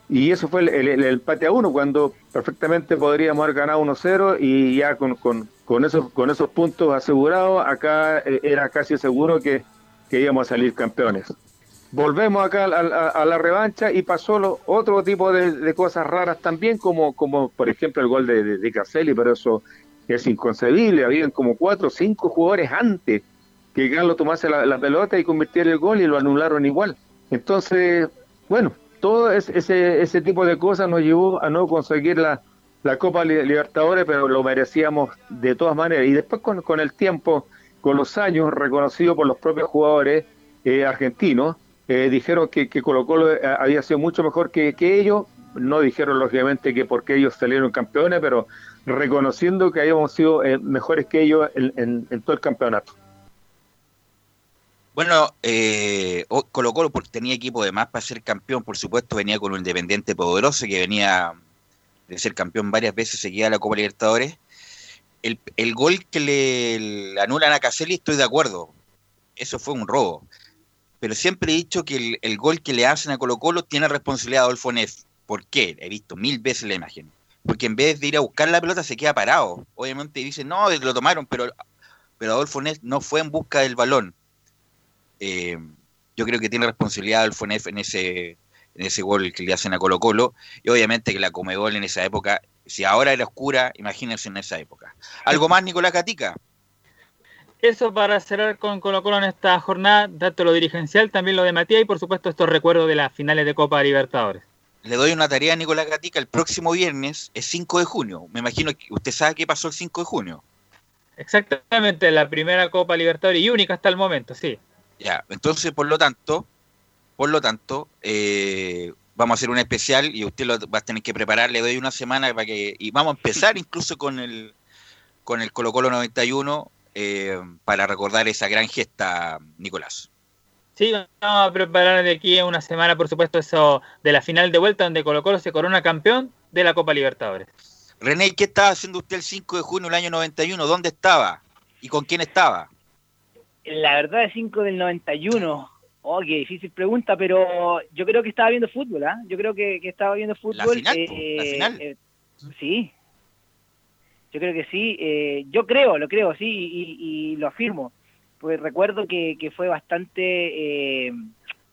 Y eso fue el, empate a uno, cuando perfectamente podríamos haber ganado 1-0 y ya con, con, con, esos, con esos puntos asegurados, acá eh, era casi seguro que, que íbamos a salir campeones. Volvemos acá a, a- la revancha y pasó lo- otro tipo de, de cosas raras también, como, como por ejemplo el gol de, de, de Caselli, pero eso es inconcebible. Habían como cuatro o cinco jugadores antes que Carlos tomase la, pelota y convirtiera el gol y lo anularon igual. Entonces, bueno, todo es- ese, ese tipo de cosas nos llevó a no conseguir la, la Copa Li- Libertadores, pero lo merecíamos de todas maneras. Y después con, con el tiempo, con los años, reconocido por los propios jugadores eh, argentinos, eh, dijeron que, que Colo Colo eh, había sido mucho mejor que ellos. No dijeron lógicamente que porque ellos salieron campeones, pero reconociendo que habíamos sido eh, mejores que ellos en, todo el campeonato. Bueno, eh, Colo Colo porque tenía equipo de más para ser campeón, por supuesto, venía con un Independiente poderoso que venía de ser campeón varias veces seguida a la Copa Libertadores. El, gol que le, anulan a Caselli, estoy de acuerdo, eso fue un robo. Pero siempre he dicho que el, el gol que le hacen a Colo Colo tiene responsabilidad Adolfo Neff. ¿Por qué? He visto mil veces la imagen. Porque en vez de ir a buscar la pelota se queda parado. Obviamente dicen, no, lo tomaron, pero, pero Adolfo Neff no fue en busca del balón. Eh, yo creo que tiene responsabilidad Adolfo Neff en ese, en ese gol que le hacen a Colo Colo. Y obviamente que la Comebol en esa época, si ahora era oscura, imagínense en esa época. ¿Algo más, Nicolás Catica? Eso para cerrar con Colo Colo en esta jornada, tanto lo dirigencial, también lo de Matías y por supuesto estos recuerdos de las finales de Copa Libertadores. Le doy una tarea a Nicolás Gatica. El próximo viernes es 5 de junio. Me imagino que usted sabe qué pasó el 5 de junio. Exactamente, la primera Copa Libertadores y única hasta el momento, sí. Ya, entonces, por lo tanto, por lo tanto, eh, vamos a hacer un especial y usted lo va a tener que preparar. Le doy una semana para que. Y vamos a empezar incluso con el con el Colo Colo 91 eh, para recordar esa gran gesta, Nicolás. Sí, vamos a preparar de aquí a una semana, por supuesto, eso de la final de vuelta donde Colo Colo se corona campeón de la Copa Libertadores. René, ¿qué estaba haciendo usted el 5 de junio del año 91? ¿Dónde estaba? ¿Y con quién estaba? La verdad es 5 del 91. Oh, qué difícil pregunta, pero yo creo que estaba viendo fútbol, ¿ah? Yo creo que, que estaba viendo fútbol. ¿La final? eh, ¿La final? eh, sí. Yo creo que sí. eh, yo creo, lo creo, sí, y, y lo afirmo. Pues recuerdo que, que fue bastante... eh,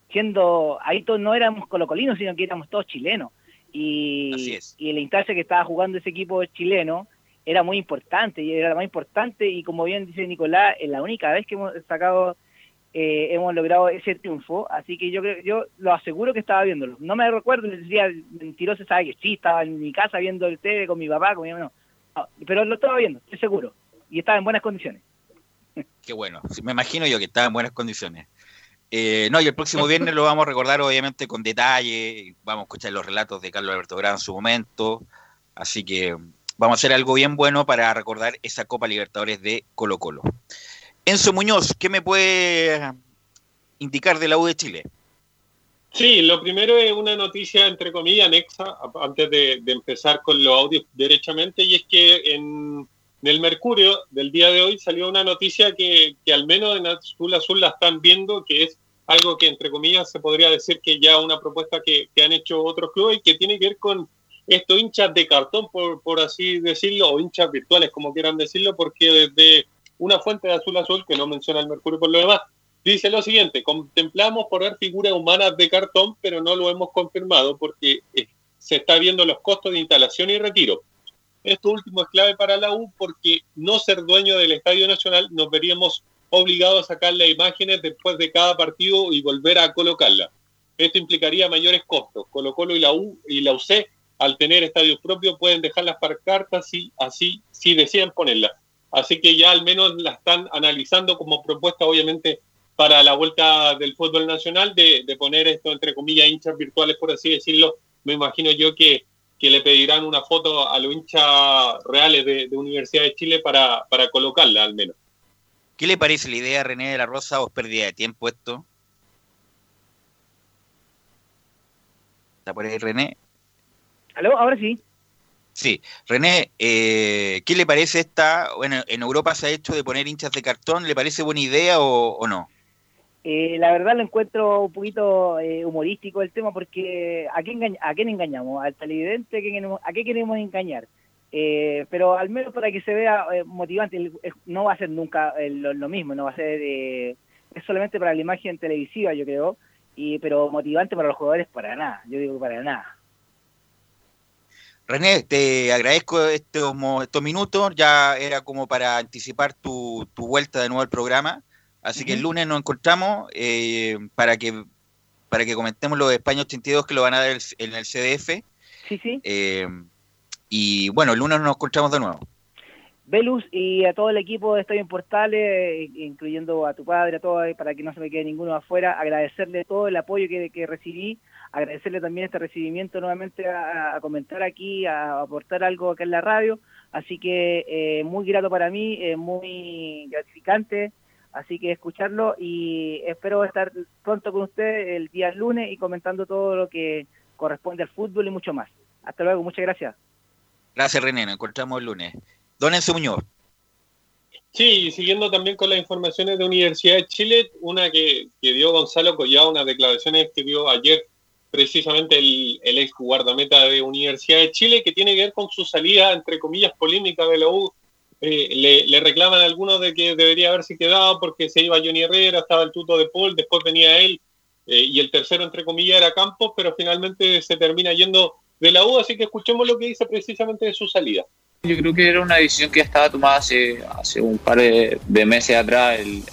siendo... Ahí todos no éramos colocolinos, sino que éramos todos chilenos. Y, y en la instancia que estaba jugando ese equipo chileno era muy importante, y era la más importante, y como bien dice Nicolás, es la única vez que hemos sacado eh, hemos logrado ese triunfo, así que yo creo, yo lo aseguro que estaba viéndolo. No me recuerdo, les decía, mentiroso sabe que sí, estaba en mi casa viendo el TV con mi papá, con mi mamá, no. No, pero lo estaba viendo, estoy seguro, y estaba en buenas condiciones. Qué bueno, me imagino yo que estaba en buenas condiciones. Eh, no, y el próximo [LAUGHS] viernes lo vamos a recordar obviamente con detalle, vamos a escuchar los relatos de Carlos Alberto Gran en su momento, así que vamos a hacer algo bien bueno para recordar esa Copa Libertadores de Colo Colo. Enzo Muñoz, ¿qué me puede indicar de la U de Chile? Sí, lo primero es una noticia, entre comillas, anexa, antes de, de empezar con los audios derechamente, y es que en, en el Mercurio del día de hoy salió una noticia que, al menos en Azul Azul la están viendo, que es algo que, entre comillas, se podría decir que ya una propuesta que, que han hecho otros clubes y que tiene que ver con estos hinchas de cartón, por, por así decirlo, o hinchas virtuales, como quieran decirlo, porque desde una fuente de Azul Azul, que no menciona el Mercurio por lo demás, Dice lo siguiente, contemplamos poner figuras humanas de cartón, pero no lo hemos confirmado porque eh, se está viendo los costos de instalación y retiro. Esto último es clave para la U porque no ser dueño del Estadio Nacional nos veríamos obligados a sacar las imágenes después de cada partido y volver a colocarlas. Esto implicaría mayores costos. Colo Colo y la U y la UC, al tener estadios propios, pueden dejarlas para cartas y así si deciden ponerlas. Así que ya al menos la están analizando como propuesta, obviamente, para la vuelta del fútbol nacional, de, de poner esto entre comillas hinchas virtuales, por así decirlo. Me imagino yo que, que le pedirán una foto a los hinchas reales de, de Universidad de Chile para, para colocarla al menos. ¿Qué le parece la idea, René de la Rosa, o es pérdida de tiempo esto? ¿Está por ahí, René? ¿Aló? Ahora sí. Sí, René, eh, ¿qué le parece esta? Bueno, en Europa se ha hecho de poner hinchas de cartón, ¿le parece buena idea o, o no? Eh, la verdad lo encuentro un poquito eh, humorístico el tema porque ¿a quién, ¿a engañamos? ¿Al televidente? ¿A, qué queremos engañar? Eh, pero al menos para que se vea eh, motivante, no va a ser nunca eh, lo, lo mismo, no va a ser, eh, es solamente para la imagen televisiva yo creo, y pero motivante para los jugadores para nada, yo digo para nada. René, te agradezco estos, estos minutos, ya era como para anticipar tu, tu vuelta de nuevo al programa, así que el lunes nos encontramos eh, para que para que comentemos lo de España 82 que lo van a dar el- en el CDF. Sí, sí. Eh, y bueno, el lunes nos encontramos de nuevo. Velus y a todo el equipo de Estadio en Portales, eh, incluyendo a tu padre, a todos, para que no se me quede ninguno afuera, agradecerle todo el apoyo que, que recibí, agradecerle también este recibimiento nuevamente a, a comentar aquí, a aportar algo acá en la radio, así que eh, muy grato para mí, eh, muy gratificante, así que escucharlo y espero estar pronto con usted el día lunes y comentando todo lo que corresponde al fútbol y mucho más. Hasta luego, muchas gracias. Gracias René, nos encontramos el lunes. Don Enzo Muñoz. Sí, y siguiendo también con las informaciones de Universidad de Chile, una que, que dio Gonzalo Collado, unas declaraciones que dio ayer precisamente el, el ex guardameta de Universidad de Chile, que tiene que ver con su salida, entre comillas, polémica de la U. Eh, le, reclaman algunos de que debería haberse quedado porque se iba Johnny Herrera, estaba el tuto de Paul, después venía él, eh, y el tercero, entre comillas, era Campos, pero finalmente se termina yendo de la U, así que escuchemos lo que dice precisamente de su salida. Yo creo que era una decisión que ya estaba tomada hace, hace un par de, meses atrás, el,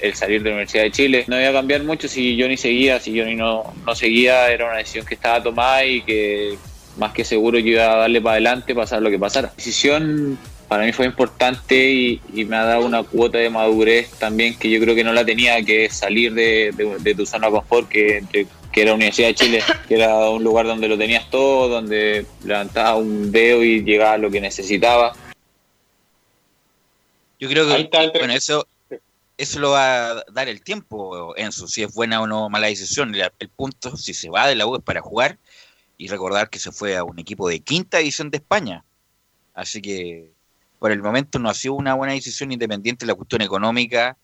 el- salir de la Universidad de Chile. No iba a cambiar mucho si Johnny seguía, si Johnny no, no seguía, era una decisión que estaba tomada y que más que seguro yo iba a darle para adelante, pasar lo que pasara. Decisión para mí fue importante y, y me ha dado una cuota de madurez también que yo creo que no la tenía, que es salir de, de- de tu zona de confort, que, de- que era Universidad de Chile, [COUGHS] que era un lugar donde lo tenías todo, donde levantaba un dedo y llegaba a lo que necesitaba. Yo creo que, bueno, eso, eso lo va a dar el tiempo, Enzo, si es buena o no mala decisión. El, el punto, si se va de la U es para jugar y recordar que se fue a un equipo de quinta división de España. Así que por el momento no ha sido una buena decisión independiente de la cuestión económica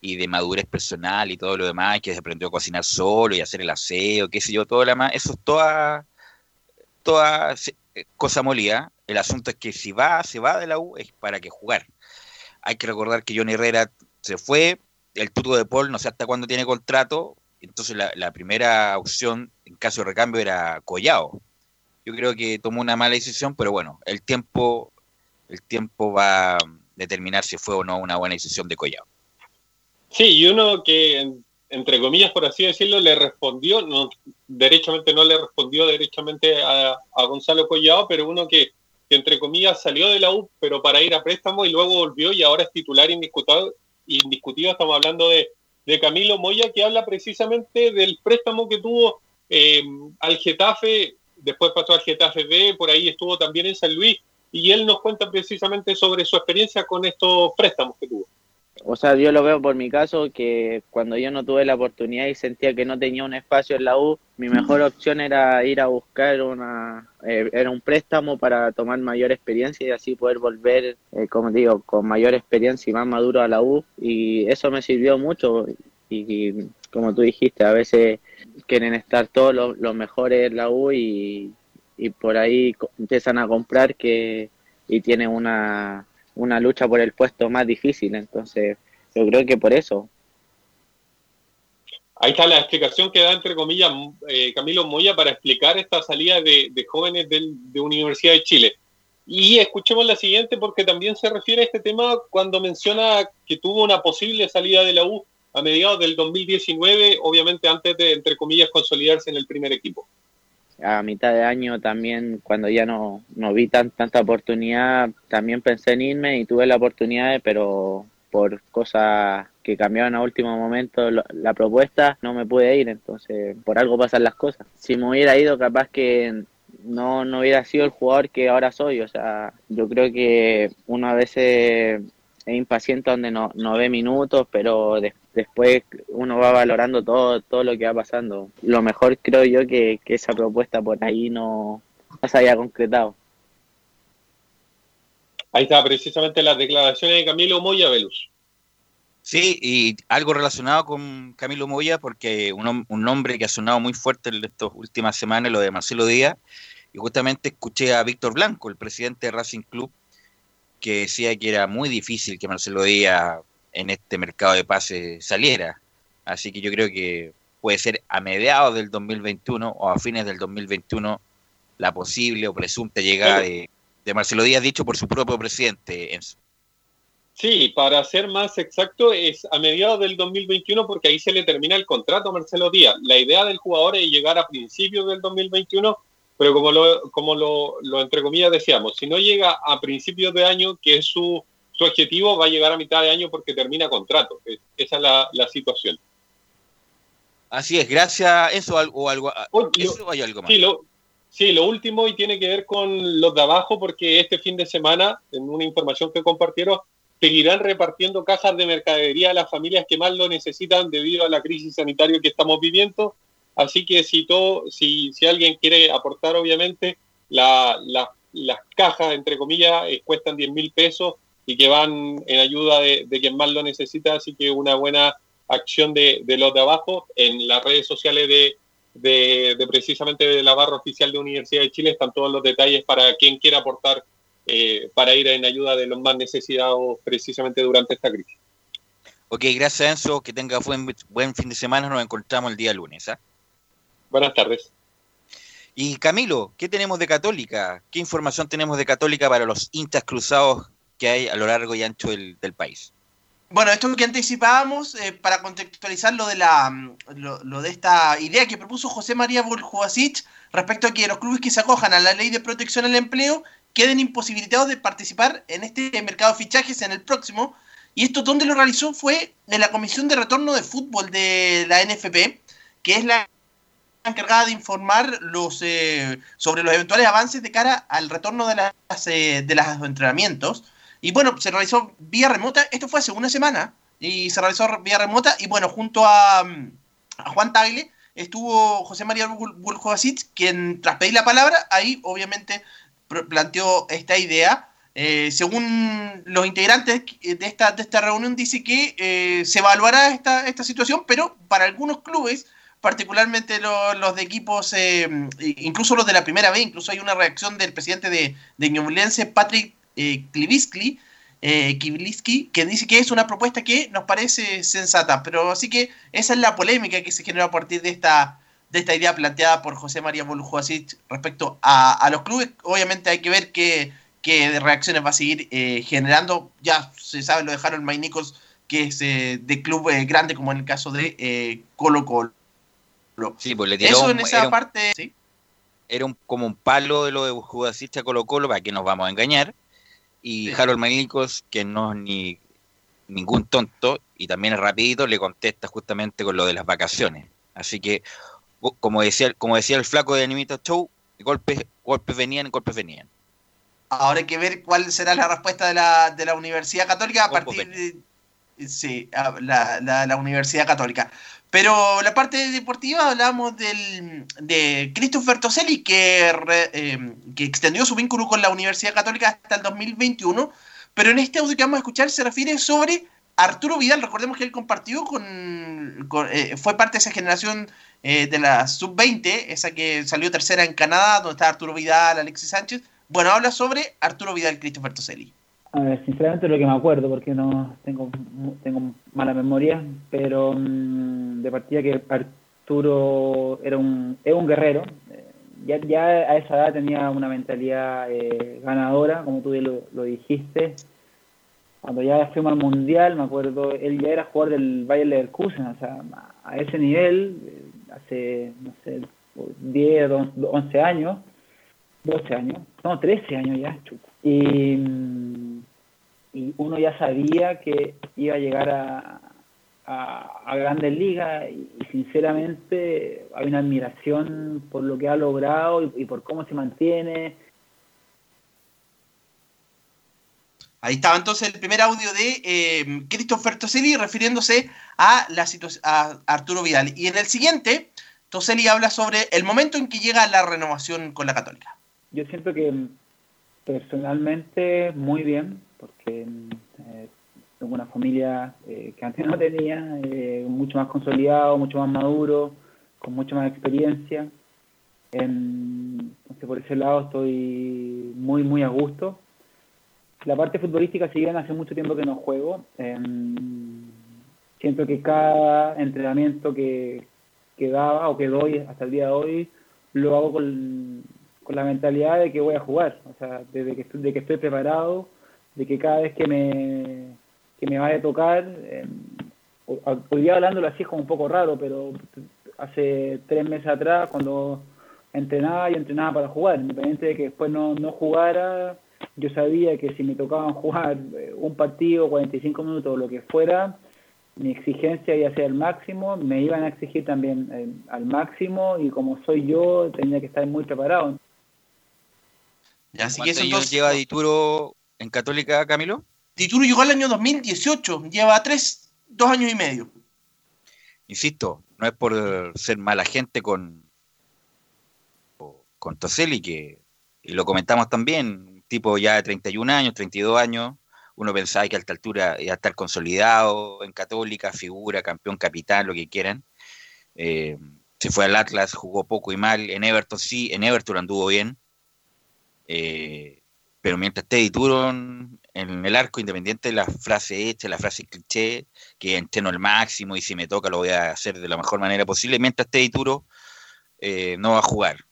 y de madurez personal y todo lo demás, que se aprendió a cocinar solo y hacer el aseo, qué sé yo, todo lo demás. Eso es toda, toda eh, cosa molida. El asunto es que si va, se va de la U es para que jugar. Hay que recordar que Johnny Herrera se fue, el tuto de Paul no sé hasta cuándo tiene contrato, entonces la, la primera opción en caso de recambio era Collao. Yo creo que tomó una mala decisión, pero bueno, el tiempo, el tiempo va a determinar si fue o no una buena decisión de Collao. Sí, y uno que, en- entre comillas, por así decirlo, le respondió, no, derechamente no le respondió derechamente a, Gonzalo Collado, pero uno que, que, entre comillas, salió de la U, pero para ir a préstamo y luego volvió y ahora es titular indiscutido. indiscutido. Estamos hablando de, de Camilo Moya, que habla precisamente del préstamo que tuvo eh, al Getafe, después pasó al Getafe B, por ahí estuvo también en San Luis, y él nos cuenta precisamente sobre su experiencia con estos préstamos que tuvo. O sea, yo lo veo por mi caso que cuando yo no tuve la oportunidad y sentía que no tenía un espacio en la U, mi mejor opción era ir a buscar una, eh, era un préstamo para tomar mayor experiencia y así poder volver, eh, como digo, con mayor experiencia y más maduro a la U. Y eso me sirvió mucho. Y, y como tú dijiste, a veces quieren estar todos los, los mejores en la U y, y por ahí empiezan a comprar que y tienen una una lucha por el puesto más difícil. Entonces, yo creo que por eso. Ahí está la explicación que da, entre comillas, eh, Camilo Moya para explicar esta salida de, de jóvenes del, de Universidad de Chile. Y escuchemos la siguiente porque también se refiere a este tema cuando menciona que tuvo una posible salida de la U a mediados del 2019, obviamente antes de, entre comillas, consolidarse en el primer equipo. A mitad de año también, cuando ya no, no vi tan, tanta oportunidad, también pensé en irme y tuve la oportunidad, pero por cosas que cambiaron a último momento la propuesta, no me pude ir, entonces por algo pasan las cosas. Si me hubiera ido, capaz que no, no hubiera sido el jugador que ahora soy, o sea, yo creo que uno a veces es impaciente donde no, no ve minutos, pero des- después uno va valorando todo, todo lo que va pasando. Lo mejor creo yo que, que esa propuesta por ahí no, no se haya concretado. Ahí está precisamente las declaraciones de Camilo Moya Velus. Sí, y algo relacionado con Camilo Moya, porque un, un nombre que ha sonado muy fuerte en estas últimas semanas, lo de Marcelo Díaz, y justamente escuché a Víctor Blanco, el presidente de Racing Club, que decía que era muy difícil que Marcelo Díaz en este mercado de pases saliera. Así que yo creo que puede ser a mediados del 2021 o a fines del 2021 la posible o presunta llegada de, de Marcelo Díaz, dicho por su propio presidente. Enzo. Sí, para ser más exacto, es a mediados del 2021 porque ahí se le termina el contrato a Marcelo Díaz. La idea del jugador es llegar a principios del 2021, pero como lo, como lo, lo entre comillas decíamos, si no llega a principios de año, que es su, su objetivo, va a llegar a mitad de año porque termina contrato. Es- esa es la, la situación. Así es, gracias. Eso algo, o algo, eso o hay algo más. Sí lo, sí, lo último y tiene que ver con los de abajo, porque este fin de semana, en una información que compartieron, seguirán repartiendo cajas de mercadería a las familias que más lo necesitan debido a la crisis sanitaria que estamos viviendo. Así que si, todo, si, si alguien quiere aportar, obviamente, la, la- las cajas, entre comillas, eh, cuestan 10 mil pesos y que van en ayuda de, quien más lo necesita. Así que una buena acción de, los de abajo. En las redes sociales de, de, precisamente de la barra oficial de Universidad de Chile están todos los detalles para quien quiera aportar eh, para ir en ayuda de los más necesitados precisamente durante esta crisis. Ok, gracias Enzo, que tenga buen, buen fin de semana, nos encontramos el día lunes. ¿ah? Buenas tardes. Y Camilo, ¿qué tenemos de Católica? ¿Qué información tenemos de Católica para los hinchas cruzados que hay a lo largo y ancho del, del país? Bueno, esto que anticipábamos, eh, para contextualizar lo de, la, mm, lo, lo de esta idea que propuso José María Buljubasic respecto a que los clubes que se acojan a la ley de protección al empleo queden imposibilitados de participar en este mercado de fichajes en el próximo. Y esto donde lo realizó fue en la Comisión de Retorno de Fútbol de la NFP, que es la encargada de informar los eh, sobre los eventuales avances de cara al retorno de las eh, de los entrenamientos. Y bueno, se realizó vía remota, esto fue hace una semana, y se realizó vía remota, y bueno, junto a, a Juan Tagle estuvo José María Buljovasic, quien tras pedir la palabra, ahí obviamente planteó esta idea. Eh, según los integrantes de esta, de esta reunión, dice que eh, se evaluará esta, esta situación, pero para algunos clubes, particularmente lo- los de equipos, eh, incluso los de la primera vez, incluso hay una reacción del presidente de, de Ñublense, Patrick eh, Kliviskli, eh, Kibliski, que dice que es una propuesta que nos parece sensata, pero así que esa es la polémica que se generó a partir de esta, de esta idea planteada por José María Bolujasic respecto a, a los clubes. Obviamente hay que ver qué, qué reacciones va a seguir eh, generando. Ya se sabe lo de Harold May Nichols, que es eh, de club eh, grande, como en el caso de eh, Colo Colo. Sí, pues le tiró Eso un- en esa era un- parte, sí. era un, como un palo de lo de Judasista Colo Colo, para que nos vamos a engañar. Y Harold Manicos, que no es ni ningún tonto, y también es rapidito, le contesta justamente con lo de las vacaciones. Así que, como decía, como decía el flaco de Animita Show, golpes, golpes venían, golpes venían. Ahora hay que ver cuál será la respuesta de la, de la Universidad Católica a partir de. Sí, la, la Universidad Católica. Pero la parte deportiva hablamos del, de Christopher Toselli, que, re- eh, que extendió su vínculo con la Universidad Católica hasta el 2021. Pero en este audio que vamos a escuchar se refiere sobre Arturo Vidal. Recordemos que él compartió con. con- eh, fue parte de esa generación eh, de la sub-20, esa que salió tercera en Canadá, donde está Arturo Vidal, Alexis Sánchez. Bueno, habla sobre Arturo Vidal, Christopher Toselli. Sinceramente lo que me acuerdo, porque no tengo tengo mala memoria, pero mm, de partida que Arturo era un, es un guerrero. eh, Ya, ya a esa edad tenía una mentalidad eh, ganadora, como tú lo, lo dijiste. Cuando ya fuimos al Mundial, me acuerdo, él ya era jugador del Bayern Leverkusen, o sea, a a ese nivel, eh, hace, no sé, 10, 11 años, 12 años, no, 13 años ya, chuta. Y, mm, y uno ya sabía que iba a llegar a, a, a grandes ligas y, y sinceramente hay una admiración por lo que ha logrado y, y por cómo se mantiene. Ahí estaba entonces el primer audio de eh, Christopher Toselli refiriéndose a, la a Arturo Vidal. Y en el siguiente, Toselli habla sobre el momento en que llega la renovación con la Católica. Yo siento que mm, personalmente muy bien, porque eh, tengo una familia eh, que antes [LAUGHS] no tenía, eh, mucho más consolidado, mucho más maduro, con mucha más experiencia. Em, entonces por ese lado estoy muy, muy a gusto. La parte futbolística, si bien hace mucho tiempo que no juego, em, siento que cada entrenamiento que, que daba o que doy hasta el día de hoy lo hago con, con la mentalidad de que voy a jugar, o sea, desde que, de que estoy preparado, de que cada vez que me, que me vaya a tocar, eh, ho- hoy día hablándolo así es como un poco raro, pero hace tres meses atrás cuando entrenaba, yo entrenaba para jugar, independiente de que después no, no jugara, yo sabía que si me tocaban jugar eh, un partido, 45 minutos o lo que fuera, mi exigencia iba a ser al máximo, me iban a exigir también eh, al máximo y como soy yo, tenía que estar muy preparado. Así que ¿Cuántos eso entonces- lleva Dituro en Católica, Camilo? Dituro llegó al año 2018, lleva tres, dos años y medio. Insisto, no es por ser mala gente con, con Toselli, que y lo comentamos también, un tipo ya de 31 años, 32 años, uno pensaba que a esta altura iba a estar consolidado en Católica, figura, campeón, capitán, lo que quieran. Eh, se fue al Atlas, jugó poco y mal, en Everton sí, en Everton anduvo bien. Eh, pero mientras esté Dituro en el arco independiente, la frase hecha, la frase cliché, que entreno al máximo y si me toca lo voy a hacer de la mejor manera posible, mientras esté Dituro eh, no va a jugar.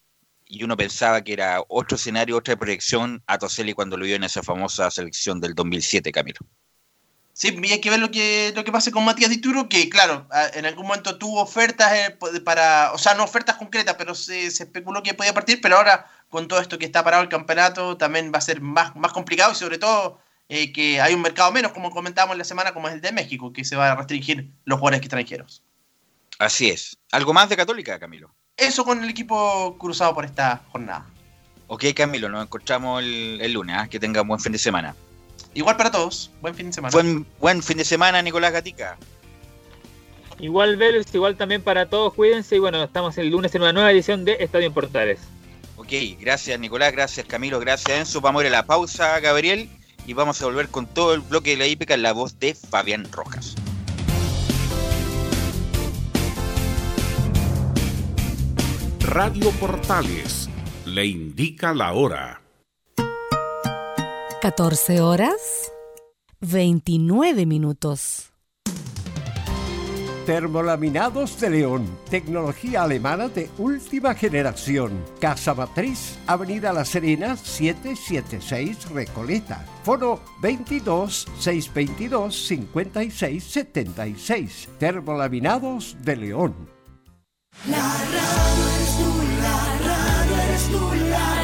Y uno pensaba que era otro escenario, otra proyección a Toselli cuando lo vio en esa famosa selección del 2007, Camilo. Sí, y hay que ver lo que, lo que pasa con Matías Dituro, que claro, en algún momento tuvo ofertas eh, para, o sea, no ofertas concretas, pero se, se especuló que podía partir, pero ahora con todo esto que está parado el campeonato también va a ser más, más complicado y sobre todo eh, que hay un mercado menos, como comentábamos la semana, como es el de México, que se va a restringir los jugadores extranjeros. Así es. ¿Algo más de Católica, Camilo? Eso con el equipo cruzado por esta jornada. Ok, Camilo, nos encontramos el, el lunes. ¿ah? Que tenga un buen fin de semana. Igual para todos. Buen fin de semana. Buen, buen fin de semana, Nicolás Gatica. Igual Velus, igual también para todos, cuídense y bueno, estamos el lunes en una nueva edición de Estadio en Portales. Ok, gracias Nicolás, gracias Camilo, gracias Enzo. Vamos a ir a la pausa, Gabriel, y vamos a volver con todo el bloque de la hípica en la voz de Fabián Rojas. Radio Portales le indica la hora. 14 horas 29 minutos. Termolaminados de León, tecnología alemana de última generación. Casa Matriz, Avenida La Serena, 776 Recoleta. Foro 22 622 56 76. Termolaminados de León. La radio eres tú, la radio eres tú, la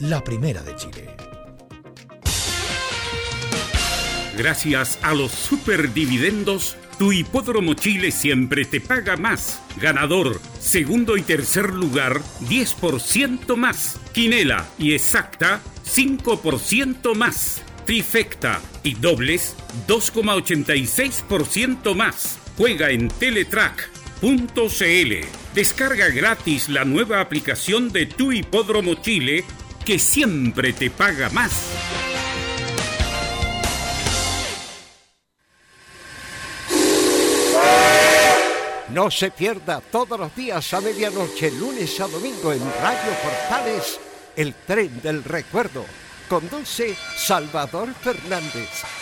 la primera de Chile. Gracias a los superdividendos, tu hipódromo Chile siempre te paga más. Ganador, segundo y tercer lugar, 10% más. Quinela y exacta, 5% más. Trifecta y dobles, 2,86% más. Juega en Teletrack.cl. Descarga gratis la nueva aplicación de tu hipódromo Chile que siempre te paga más. No se pierda todos los días a medianoche, lunes a domingo en Radio Portales, el tren del recuerdo. Conduce Salvador Fernández.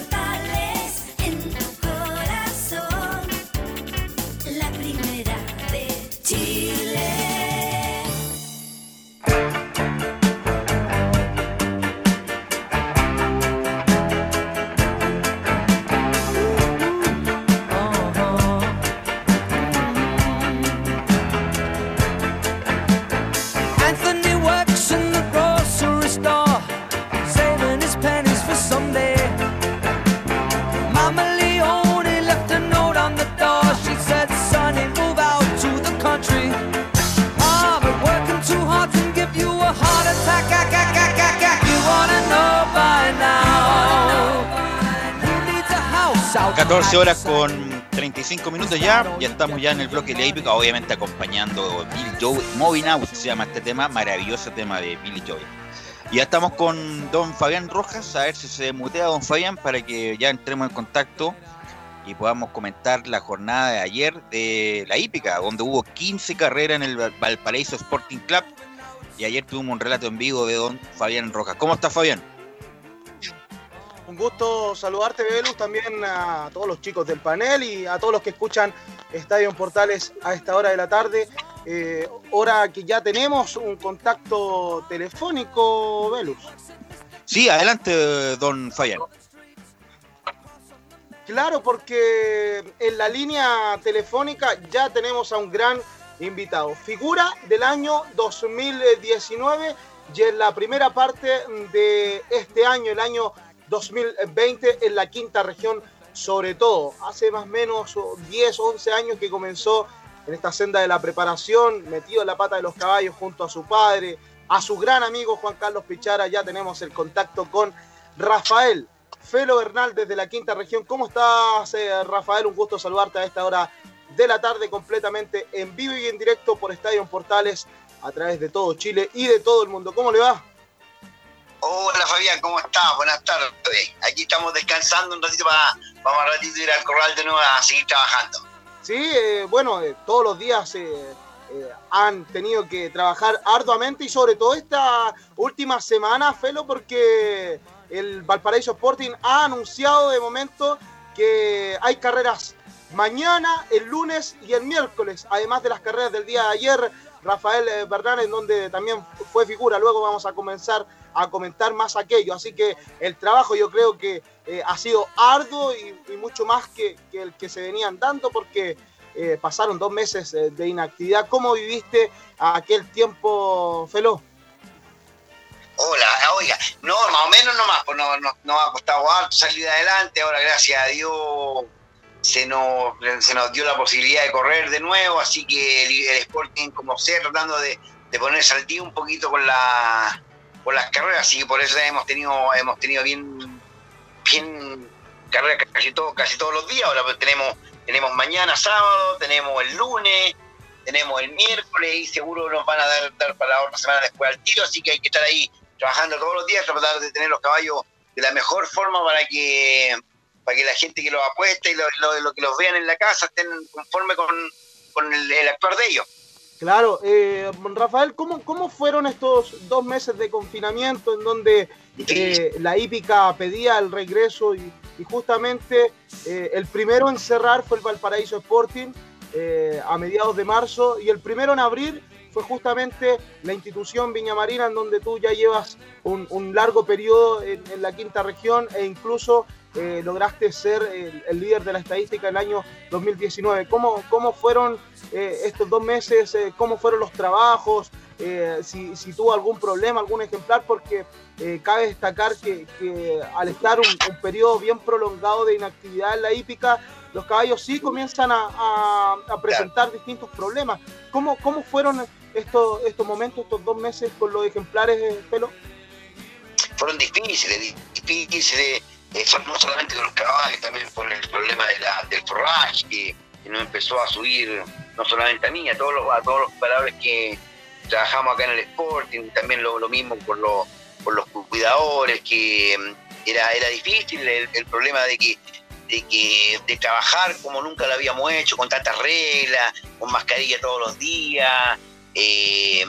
14 horas con 35 minutos ya, ya estamos ya en el bloque hípica, obviamente acompañando Billy Joe, Moving Out se llama este tema, maravilloso tema de Billy Joe. Y ya estamos con don Fabián Rojas, a ver si se mutea don Fabián para que ya entremos en contacto y podamos comentar la jornada de ayer de la hípica, donde hubo 15 carreras en el Val- Valparaíso Sporting Club. Y ayer tuvimos un relato en vivo de don Fabián Rojas. ¿Cómo está Fabián? Un gusto saludarte, Belus, también a todos los chicos del panel y a todos los que escuchan Estadio en Portales a esta hora de la tarde. Eh, hora que ya tenemos un contacto telefónico, Belus. Sí, adelante, don Fabián. Claro, porque en la línea telefónica ya tenemos a un gran invitado. Figura del año 2019 y en la primera parte de este año, el año 2020, en la quinta región, sobre todo. Hace más o menos 10, 11 años que comenzó en esta senda de la preparación, metido en la pata de los caballos junto a su padre, a su gran amigo Juan Carlos Pichara. Ya tenemos el contacto con Rafael Felo Bernal desde la quinta región. ¿Cómo estás, eh, Rafael? Un gusto saludarte a esta hora de la tarde, completamente en vivo y en directo por Estadio Portales a través de todo Chile y de todo el mundo. ¿Cómo le va? Hola Fabián, ¿cómo estás? Buenas tardes. Aquí estamos descansando un ratito para, a ratito ir al corral de nuevo a seguir trabajando. Sí, eh, bueno, eh, todos los días eh, han tenido que trabajar arduamente y sobre todo esta última semana, Felo, porque el Valparaíso Sporting ha anunciado de momento que hay carreras mañana, el lunes y el miércoles, además de las carreras del día de ayer. Rafael Bernal, en donde también fue figura. Luego vamos a comenzar a comentar más aquello. Así que el trabajo yo creo que eh, ha sido arduo y, mucho más que, el que se venían dando porque eh, pasaron dos meses eh, de inactividad. ¿Cómo viviste aquel tiempo, Felo? Hola, ah, oiga, no, más o menos nomás, pues no, no, ha costado harto salir adelante, ahora gracias a Dios se nos, se nos dio la posibilidad de correr de nuevo, así que el, Sporting como sea tratando de, de ponerse al día un poquito con la con las carreras, así que por eso hemos tenido, hemos tenido bien, bien carreras casi todo, casi todos los días, ahora tenemos, tenemos mañana sábado, tenemos el lunes, tenemos el miércoles y seguro nos van a dar, dar para otra semana después al tiro, así que hay que estar ahí trabajando todos los días, tratar de tener los caballos de la mejor forma para que para que la gente que los apuesta y lo, lo- lo que los vean en la casa estén conforme con, con el, el actuar de ellos. Claro, eh, Rafael, ¿cómo, ¿cómo fueron estos dos meses de confinamiento en donde eh, la hípica pedía el regreso y, y justamente eh, el primero en cerrar fue el Valparaíso Sporting eh, a mediados de marzo y el primero en abrir fue justamente la institución Viña Marina en donde tú ya llevas un, un largo periodo en, en la quinta región e incluso eh, lograste ser el, el líder de la estadística el año 2019. ¿Cómo, cómo fueron eh, estos dos meses? Eh, ¿Cómo fueron los trabajos? Eh, si, si tuvo algún problema, algún ejemplar, porque eh, cabe destacar que, que al estar un, un periodo bien prolongado de inactividad en la hípica, los caballos sí comienzan a, a- a presentar distintos problemas. ¿Cómo, cómo fueron estos, estos momentos, estos dos meses con los ejemplares, eh, Pelo? Fueron difíciles, difíciles, eh, no solamente con los caballos, también por el problema del forraje, que, que nos empezó a subir, no solamente a mí, a todos los, a todos los operadores que trabajamos acá en el Sporting, también lo, lo mismo por los, por los cuidadores, que mm, era, era difícil el, problema de que de que de trabajar como nunca lo habíamos hecho, con tantas reglas, con mascarilla todos los días, eh,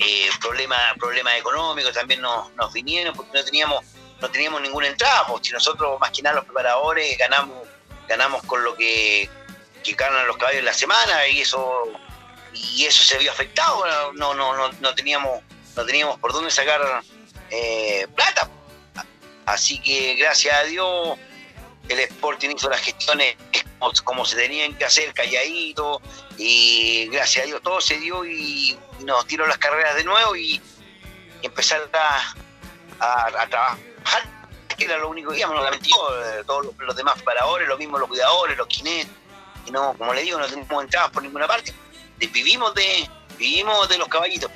eh, problemas problemas económicos también nos, nos vinieron porque no teníamos no teníamos ninguna entrada, pues si nosotros más que nada los preparadores ganamos ganamos con lo que, que ganan los caballos en la semana y eso y eso se vio afectado, no no no, no teníamos no teníamos por dónde sacar eh, plata. Así que gracias a Dios el Sporting hizo las gestiones como, se tenían que hacer, calladito, y gracias a Dios todo se dio y nos tiró las carreras de nuevo y, empezar a- a trabajar, que era lo único que íbamos, eh, todos los, demás paradores, lo mismo los cuidadores, los quinetes, y no, como le digo, no tenemos entradas por ninguna parte, vivimos de, vivimos de los caballitos.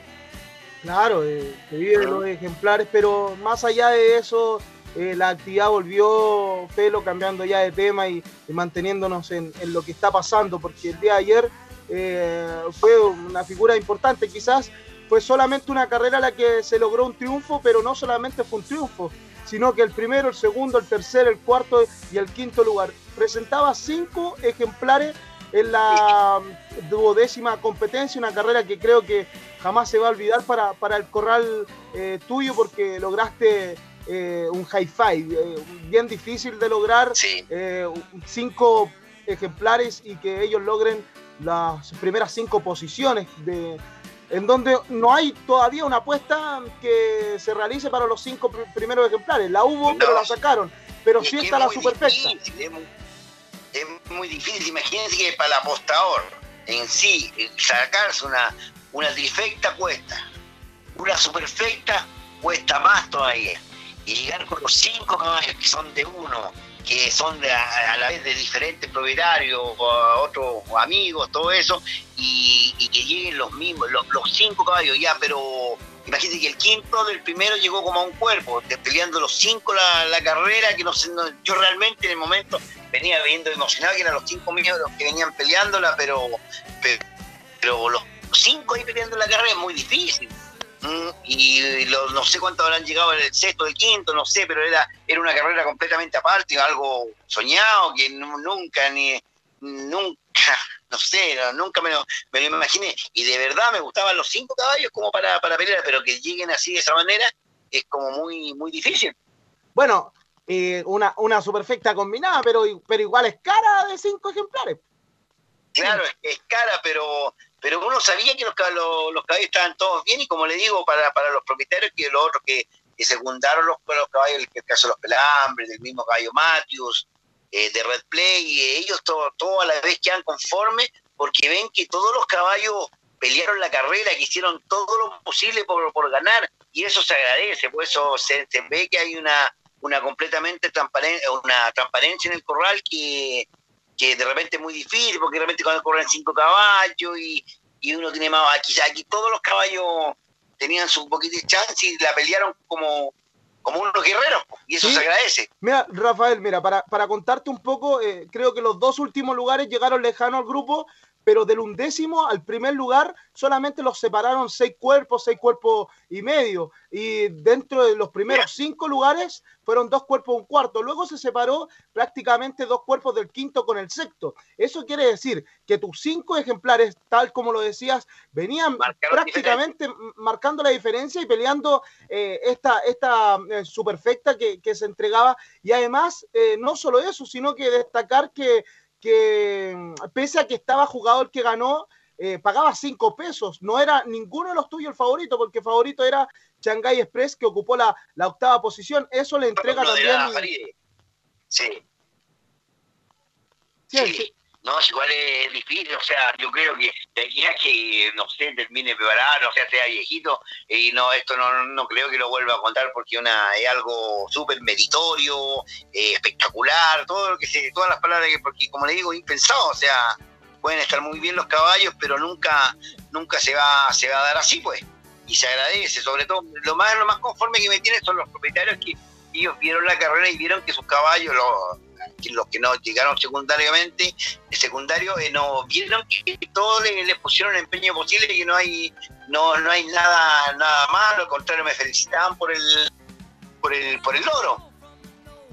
Claro, eh, se vive de los ejemplares, pero más allá de eso, eh, la actividad volvió, Felo, cambiando ya de tema y, manteniéndonos en, en lo que está pasando, porque el día de ayer eh, fue una figura importante, quizás fue solamente una carrera la que se logró un triunfo, pero no solamente fue un triunfo, sino que el primero, el segundo, el tercero, el cuarto y el quinto lugar. Presentaba cinco ejemplares en la duodécima competencia, una carrera que creo que jamás se va a olvidar para, para el corral eh, tuyo porque lograste eh, un hi-fi, eh, bien difícil de lograr, cinco ejemplares y que ellos logren las primeras cinco posiciones de, en donde no hay todavía una apuesta que se realice para los cinco pr- primeros ejemplares. La hubo, pero la sacaron. Pero sí está es la superfecta. difícil, Es muy, es muy difícil. Imagínense que para el apostador en sí, eh, sacarse una, una trifecta cuesta. Una superfecta cuesta más todavía. Y llegar con los cinco caballos que son de uno, que son de, a, a la vez de diferentes propietarios, otros amigos, todo eso, y, y que lleguen los mismos, los, cinco caballos ya, pero imagínense que el quinto del primero llegó como a un cuerpo, peleando los cinco la, carrera, que no no- yo realmente en el momento venía viendo emocionado que eran los cinco míos los que venían peleándola, pero, pero los cinco ahí peleando la carrera es muy difícil. Y lo- no sé cuántos habrán llegado en el sexto, el quinto, no sé, pero era, era una carrera completamente aparte, algo soñado que nu- nunca, ni nunca, [LAUGHS] no sé, nunca me lo, me lo imaginé. Y de verdad me gustaban los cinco caballos como para, para pelear, pero que lleguen así de esa manera es como muy, muy difícil. Bueno, eh, una, una superfecta combinada, pero, pero igual es cara de cinco ejemplares. Claro, es, es cara, pero pero uno sabía que los, los, los caballos estaban todos bien y como le digo, para, para los propietarios que los otros que, que secundaron los, los caballos, el, caso de los pelambres, del mismo caballo Matthews, eh, de Red Play, y ellos todo, todo a la vez quedan conformes porque ven que todos los caballos pelearon la carrera, que hicieron todo lo posible por, por ganar y eso se agradece, por eso se, se ve que hay una, una completamente transparencia, una transparencia en el corral que, que de repente es muy difícil, porque de repente cuando corren cinco caballos y, y uno tiene más, aquí, aquí todos los caballos tenían su poquito de chance y la pelearon como, como unos guerreros, y eso Sí. se agradece. Mira, Rafael, mira, para, para contarte un poco, eh, creo que los dos últimos lugares llegaron lejanos al grupo, pero del undécimo al primer lugar solamente los separaron seis cuerpos, seis cuerpos y medio. Y dentro de los primeros cinco lugares fueron dos cuerpos un cuarto. Luego se separó prácticamente dos cuerpos del quinto con el sexto. Eso quiere decir que tus cinco ejemplares, tal como lo decías, venían prácticamente marcando la diferencia y peleando eh, esta, esta eh, superfecta que, que se entregaba. Y además, eh, no solo eso, sino que destacar que, que mm, pese a que estaba jugado el que ganó, eh, pagaba cinco pesos. No era ninguno de los tuyos el favorito, porque el favorito era Shanghai Express, que ocupó la, la octava posición. Eso le entrega también. Sí. Sí, Sí. No, igual es difícil, o sea, yo creo que de aquí a que, no sé, termine preparado, o sea, sea viejito, y no, esto no, no creo que lo vuelva a contar porque una es algo súper meritorio, eh, espectacular, todo lo que se, todas las palabras que, porque como le digo, impensado, o sea, pueden estar muy bien los caballos, pero nunca, nunca se va, se va a dar así, pues, y se agradece, sobre todo, lo más, lo más conforme que me tienen son los propietarios que ellos vieron la carrera y vieron que sus caballos, los, los que no llegaron secundariamente, secundario, eh, no vieron que todos le, le pusieron el empeño posible y no hay, no, no hay nada, nada malo, al contrario, me felicitaban por el, por el, por el logro.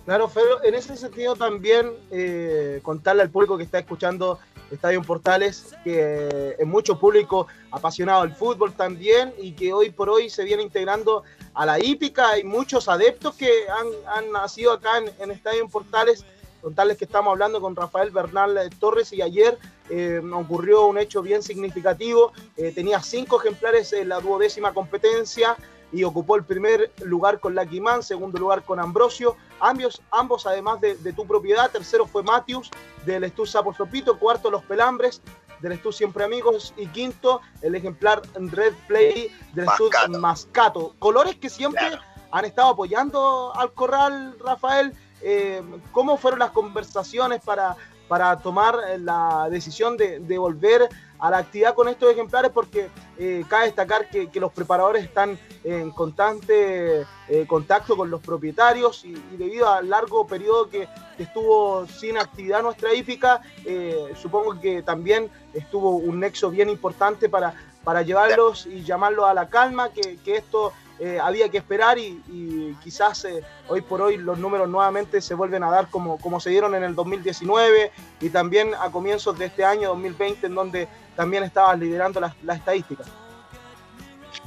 Claro, Fero, en ese sentido también eh, contarle al público que está escuchando Estadio Portales que es mucho público apasionado del fútbol también y que hoy por hoy se viene integrando a la hípica. Hay muchos adeptos que han, han nacido acá en, Estadio Portales. Contarles que estamos hablando con Rafael Bernal eh, Torres y ayer eh, ocurrió un hecho bien significativo. Eh, tenía cinco ejemplares en la duodécima competencia y ocupó el primer lugar con Man, segundo lugar con Ambrosio, ambos, ambos además de, de tu propiedad, tercero fue Matius del Estus Sapo Sopito, cuarto Los Pelambres del Estus Siempre Amigos y quinto el ejemplar Red Play del Estus Mascato. Colores que siempre han estado apoyando al corral, Rafael. Eh, ¿Cómo fueron las conversaciones para, para tomar la decisión de, volver a la actividad con estos ejemplares? Porque eh, cabe destacar que, los preparadores están en constante eh, contacto con los propietarios y, debido al largo periodo que, estuvo sin actividad nuestra hípica, eh, supongo que también estuvo un nexo bien importante para, para llevarlos y llamarlos a la calma, que esto eh, había que esperar y, quizás eh, hoy por hoy los números nuevamente se vuelven a dar como, como se dieron en el 2019 y también a comienzos de este año 2020 en donde también estabas liderando las la estadísticas.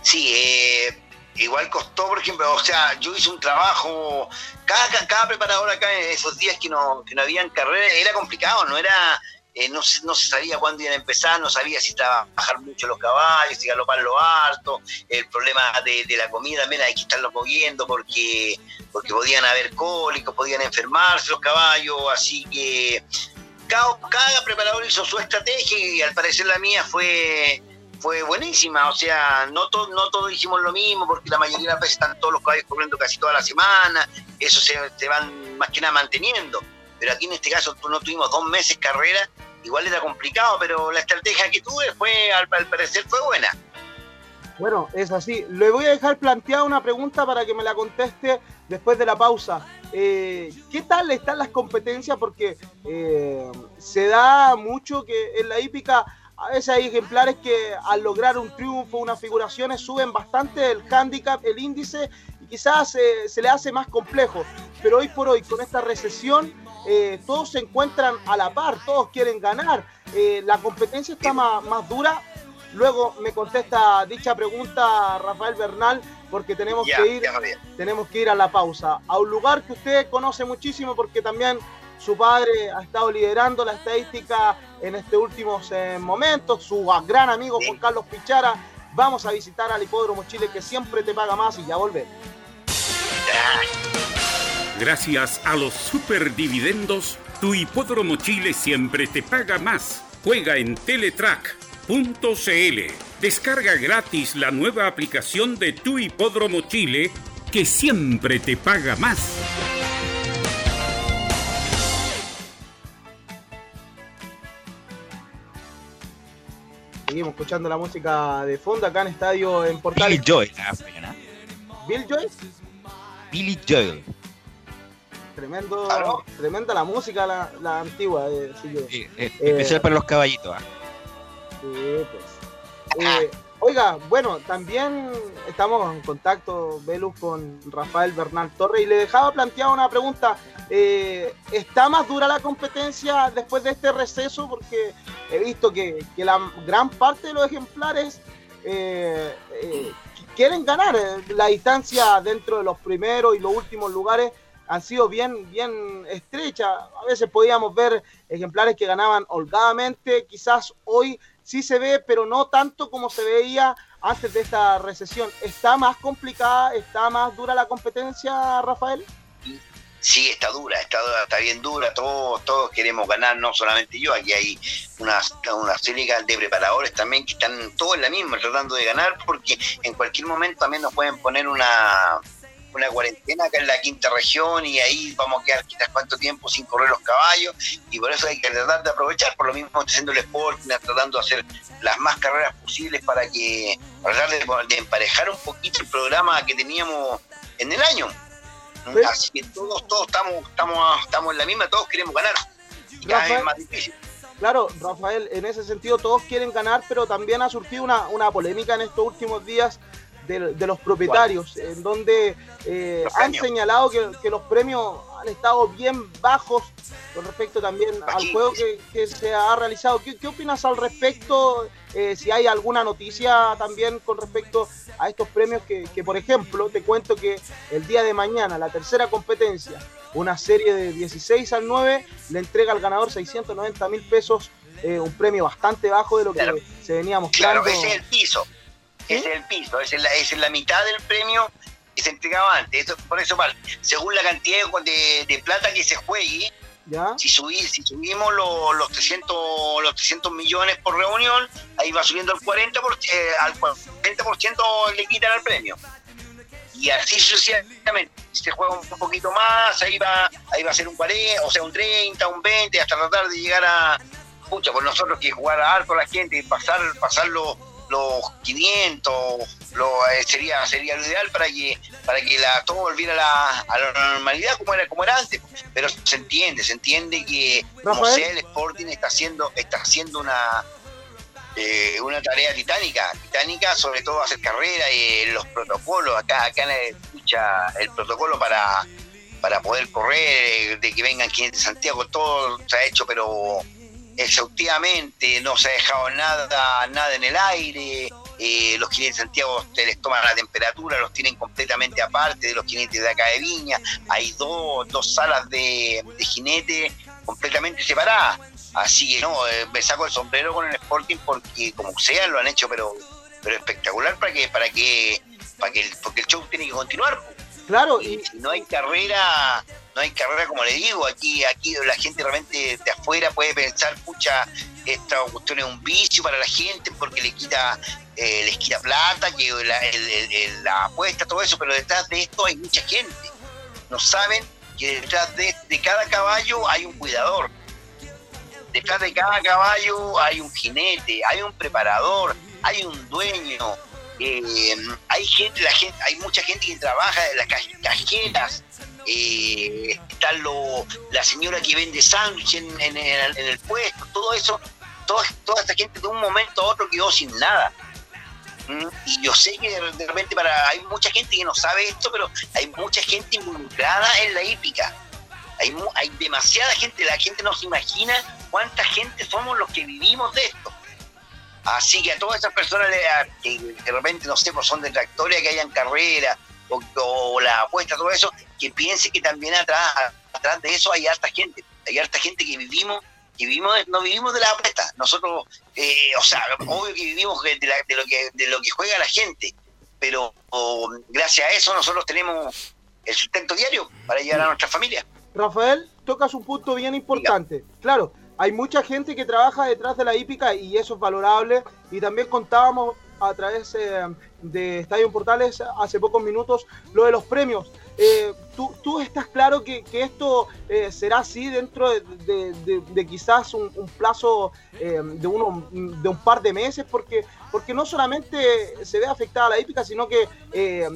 Sí, eh, igual costó, por ejemplo, o sea, yo hice un trabajo, cada, cada preparador acá en esos días que no, que no habían carrera, era complicado, no era, eh, no, no se sabía cuándo iban a empezar, no sabía si trabajar mucho los caballos, si galopar lo alto, el problema de, la comida también hay que estarlo moviendo porque, porque podían haber cólicos, podían enfermarse los caballos, así que cada, preparador hizo su estrategia y al parecer la mía fue fue buenísima, o sea, no, to- no todos hicimos lo mismo, porque la mayoría de las veces están todos los caballos corriendo casi toda la semana, eso se, se van más que nada manteniendo, pero aquí en este caso no tuvimos dos meses carrera, igual era complicado, pero la estrategia que tuve fue, al, al parecer, fue buena. Bueno, es así. Le voy a dejar planteada una pregunta para que me la conteste después de la pausa. Eh, ¿Qué tal están las competencias? Porque eh, se da mucho que en la hípica a veces hay ejemplares que al lograr un triunfo, unas figuraciones, suben bastante el handicap, el índice, y quizás eh, se le hace más complejo. Pero hoy por hoy, con esta recesión, eh, todos se encuentran a la par, todos quieren ganar. Eh, la competencia está más, más dura. Luego me contesta dicha pregunta Rafael Bernal, porque tenemos que ir tenemos que ir a la pausa, a un lugar que usted conoce muchísimo porque también su padre ha estado liderando la estadística en estos últimos eh, momentos, su gran amigo Juan Carlos Pichara. Vamos a visitar al Hipódromo Chile que siempre te paga más y ya volvemos. Gracias a los superdividendos, tu hipódromo Chile siempre te paga más. Juega en Teletrack.cl. Descarga gratis la nueva aplicación de tu hipódromo Chile que siempre te paga más. Seguimos escuchando la música de fondo acá en Estadio en Portales. Billy Joel, ah, pena. Bill Joyce, Billy Joel. Tremendo, tremenda la música, la, la antigua. eh, sí. Eh, eh, Eh, especial para los caballitos. ah. Sí, pues. Eh, oiga, bueno, también estamos en contacto, Velus, con Rafael Bernal Torres y le dejaba planteada una pregunta. ¿Está más dura la competencia después de este receso? Porque he visto que, que la gran parte de los ejemplares eh, eh, quieren ganar. La distancia dentro de los primeros y los últimos lugares han sido bien, bien estrechas. A veces podíamos ver ejemplares que ganaban holgadamente. Quizás hoy sí se ve, pero no tanto como se veía antes de esta recesión. ¿Está más complicada, está más dura la competencia, Rafael? Sí, está dura, está, está bien dura, todos, todos queremos ganar, no solamente yo, aquí hay una, una serie de preparadores también que están todos en la misma, tratando de ganar, porque en cualquier momento también nos pueden poner una, una cuarentena acá en la quinta región y ahí vamos a quedar quizás cuánto tiempo sin correr los caballos y por eso hay que tratar de aprovechar, por lo mismo haciendo el sport, tratando de hacer las más carreras posibles para que tratar de, de emparejar un poquito el programa que teníamos en el año. Así que todos, todos estamos, estamos, estamos en la misma, todos queremos ganar. Y cada vez Rafael. más difícil. Claro, Rafael, en ese sentido todos quieren ganar, pero también ha surgido una, una polémica en estos últimos días de, de los propietarios, en donde eh, han señalado que, que los premios han estado bien bajos con respecto también al juego que, que se ha realizado. ¿Qué, qué opinas al respecto? Eh, si hay alguna noticia también con respecto a estos premios que, que, por ejemplo, te cuento que el día de mañana, la tercera competencia, una serie de 16 al 9, le entrega al ganador 690 mil pesos, eh, un premio bastante bajo de lo que se venía mostrando. Claro, ese es el piso. Es el piso, es la, es la mitad del premio que se entregaba antes. Por eso, vale, según la cantidad de, de- plata que se juegue, ¿Ya? si, subí, si subimos lo- los, 300, los 300 millones por reunión, ahí va subiendo al 40%, por- eh, al 40% le quitan el premio. Y así sucesivamente. Si se juega un poquito más, ahí va, ahí va a ser un 40, o sea, un 30, un 20, hasta tratar de llegar a. Pucha, por nosotros que jugar harto la gente y pasar, pasar los, los 500, lo, eh, sería, sería lo ideal para que, para que la, todo volviera a la, a la normalidad como era, como era antes. Pero se entiende, se entiende que, Rafael. sé, el Sporting está haciendo, está haciendo una eh, una tarea titánica, titánica sobre todo hacer carrera y los protocolos, acá, acá en escucha el protocolo para, para poder correr, de que vengan quienes de Santiago, todo se ha hecho pero exhaustivamente, no se ha dejado nada, nada en el aire, eh, los jinetes de Santiago te les toman la temperatura, los tienen completamente aparte de los jinetes de acá de Viña, hay dos, dos salas de, de jinete completamente separadas, así que no, eh, me saco el sombrero con el Sporting porque como sea lo han hecho pero pero espectacular para que para que para que el, porque el show tiene que continuar Claro, y si no hay carrera, no hay carrera como le digo, aquí, aquí la gente realmente de afuera puede pensar, pucha, esta cuestión es un vicio para la gente porque le quita, eh, les quita plata, la, apuesta, todo eso, pero detrás de esto hay mucha gente. No saben que detrás de, cada caballo hay un cuidador. Detrás de cada caballo hay un jinete, hay un preparador, hay un dueño, eh, hay gente, hay mucha gente que trabaja en las ca- cajeras, eh, está lo, la señora que vende sándwich en, el, puesto, todo eso, todo- toda esta gente de un momento a otro quedó sin nada. Mm, Y yo sé que de repente para hay mucha gente que no sabe esto, pero hay mucha gente involucrada en la hípica. Hay, hay demasiada gente, la gente no se imagina cuánta gente somos los que vivimos de esto. Así que a todas esas personas que de repente, no sé, pues son detractores, que hayan carrera o, o la apuesta, todo eso, que piensen que también atrás, atrás de eso hay harta gente. Hay harta gente que vivimos, que vivimos, no vivimos de la apuesta. Nosotros, eh, o sea, obvio que vivimos de, la- de lo que, de lo que juega la gente, pero gracias a eso nosotros tenemos el sustento diario para llevar a nuestra familia. Rafael, tocas un punto bien importante. Claro, hay mucha gente que trabaja detrás de la hípica y eso es valorable. Y también contábamos a través eh, de Estadio Portales hace pocos minutos lo de los premios. Eh, ¿tú, tú estás claro que, que esto eh, será así dentro de, de- de- de quizás un, un plazo eh, de, uno, de un par de meses? Porque, porque no solamente se ve afectada la hípica, sino que eh,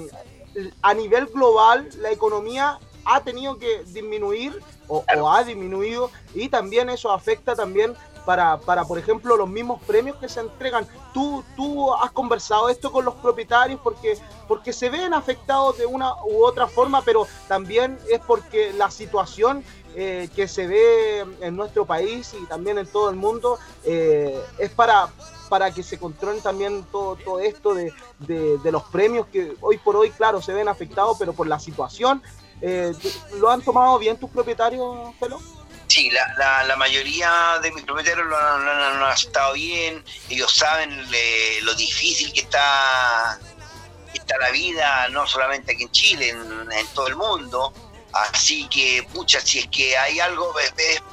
a nivel global la economía ha tenido que disminuir o, o ha disminuido y también eso afecta también para, para, por ejemplo, los mismos premios que se entregan. ¿Tú, tú has conversado esto con los propietarios porque, porque se ven afectados de una u otra forma, pero también es porque la situación eh, que se ve en nuestro país y también en todo el mundo eh, es para, para que se controlen también todo, todo esto de, de- los premios que hoy por hoy, claro, se ven afectados, pero por la situación. Eh, ¿Lo han tomado bien tus propietarios, Felo? Sí, la, la, la mayoría de mis propietarios lo han, lo bien, ellos saben eh, lo difícil que está, está la vida, no solamente aquí en Chile, en, todo el mundo. Así que, pucha, si es que hay algo,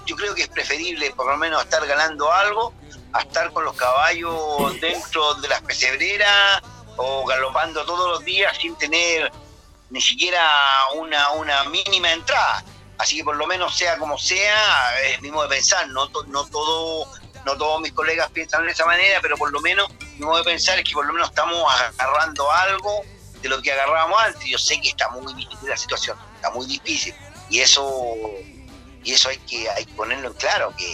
yo creo que es preferible por lo menos estar ganando algo a estar con los caballos dentro de las pesebreras o galopando todos los días sin tener ni siquiera una, una mínima entrada. Así que por lo menos sea como sea, es mi modo de pensar, no, to- no todo no todos mis colegas piensan de esa manera, pero por lo menos mi modo de pensar es que por lo menos estamos agarrando algo de lo que agarrábamos antes. Yo sé que está muy difícil la situación, está muy difícil. Y eso y eso hay que, hay que ponerlo en claro, que,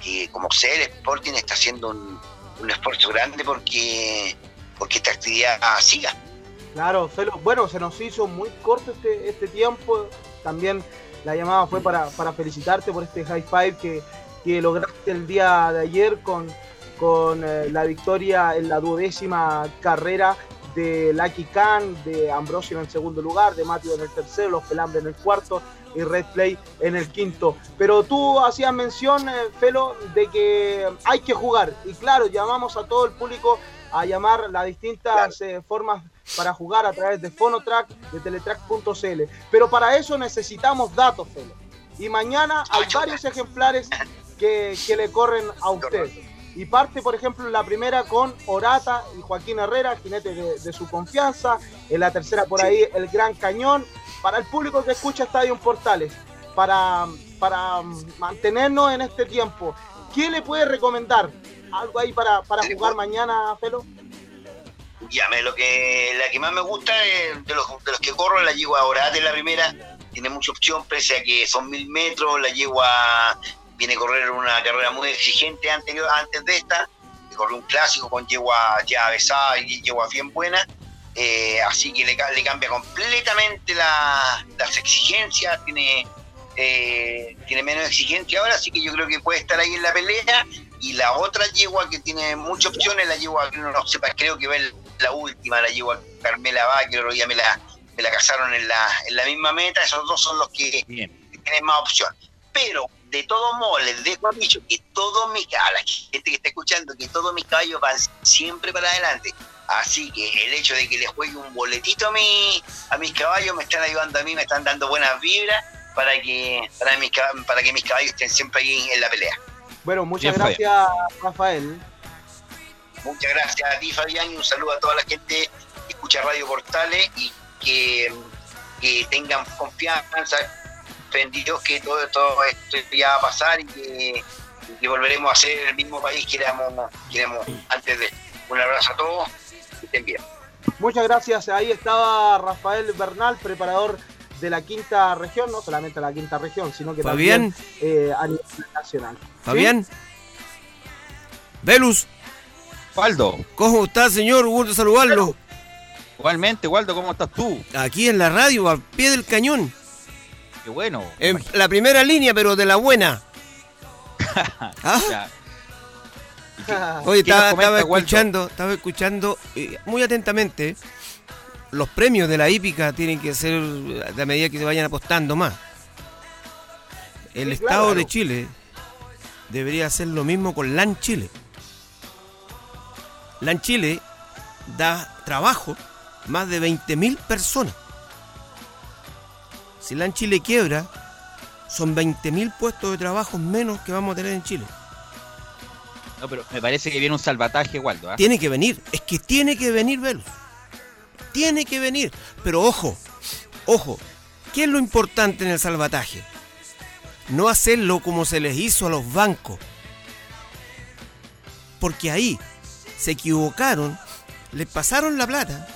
que como sea el Sporting está haciendo un, un esfuerzo grande porque, porque esta actividad siga. Claro, bueno, se nos hizo muy corto este, este tiempo. También la llamada fue para, para felicitarte por este high five que, que lograste el día de ayer con, con eh, la victoria en la duodécima carrera de Lucky Khan, de Ambrosio en el segundo lugar, de Matthew en el tercero, los Pelambre en el cuarto y Red Play en el quinto. Pero tú hacías mención, eh, Felo, de que hay que jugar. Y claro, llamamos a todo el público a llamar las distintas eh, formas para jugar a través de Fonotrack, de Teletrack.cl. Pero para eso necesitamos datos, Felo. Y mañana hay varios ejemplares que, que le corren a usted. Y parte, por ejemplo, la primera con Orata y Joaquín Herrera, jinete de, de su confianza. En la tercera por ahí el Gran Cañón. Para el público que escucha Estadio Portales, para, para mantenernos en este tiempo, ¿qué le puede recomendar? ¿Algo ahí para, para jugar mañana, Felo? Ya, lo que, la que más me gusta de los, que corro, la yegua Orate la primera, tiene mucha opción, pese a que son mil metros, la yegua viene a correr una carrera muy exigente anterior, antes de esta, corrió un clásico con yegua ya besada y yegua bien buena. Eh, así que le, ca- le cambia completamente la- las exigencias, tiene, eh, tiene menos exigencia ahora, así que yo creo que puede estar ahí en la pelea. Y la otra yegua que tiene muchas opciones, la yegua que uno no sepa, creo que va la última, la yegua Carmela va, que el otro día me la, me la casaron en la, en la misma meta, esos dos son los que tienen más opción. Pero de todos modos, les dejo a dicho que todos mis a la gente que está escuchando, que todos mis caballos van siempre para adelante. Así que el hecho de que les juegue un boletito a, mi, a mis caballos me están ayudando a mí, me están dando buenas vibras para que, para, mis, para que mis caballos estén siempre ahí en la pelea. Bueno, muchas Bien, gracias, Rafael. Muchas gracias a ti, Fabián, y un saludo a toda la gente que escucha Radio Portales y que, que tengan confianza, en Dios que todo, todo esto ya va a pasar y que, y que volveremos a ser el mismo país que éramos, que éramos antes de. Un abrazo a todos, que estén bien. Muchas gracias. Ahí estaba Rafael Bernal, preparador de la quinta región, no solamente la quinta región, sino que Fabián. también eh, a nivel nacional. Fabián. Velus. Waldo. ¿Cómo está, señor? Gusto saludarlo. Igualmente, Waldo, ¿cómo estás tú? Aquí en la radio, al pie del cañón. Qué bueno. En la primera línea, pero de la buena. [LAUGHS] ¿Ah? [LAUGHS] Oye, ¿Qué nos estaba, comenta, estaba Waldo? escuchando, estaba escuchando eh, muy atentamente. Los premios de la hípica tienen que ser a medida que se vayan apostando más. El Sí, Estado claro. de Chile debería hacer lo mismo con LAN Chile. LAN Chile da trabajo a más de 20.000 personas. Si LAN Chile quiebra, son 20.000 puestos de trabajo menos que vamos a tener en Chile. No, pero me parece que viene un salvataje, Waldo. ¿ah? Tiene que venir, es que tiene que venir, Velus. Tiene que venir. Pero ojo, ojo, ¿qué es lo importante en el salvataje? No hacerlo como se les hizo a los bancos. Porque ahí se equivocaron, les pasaron la plata,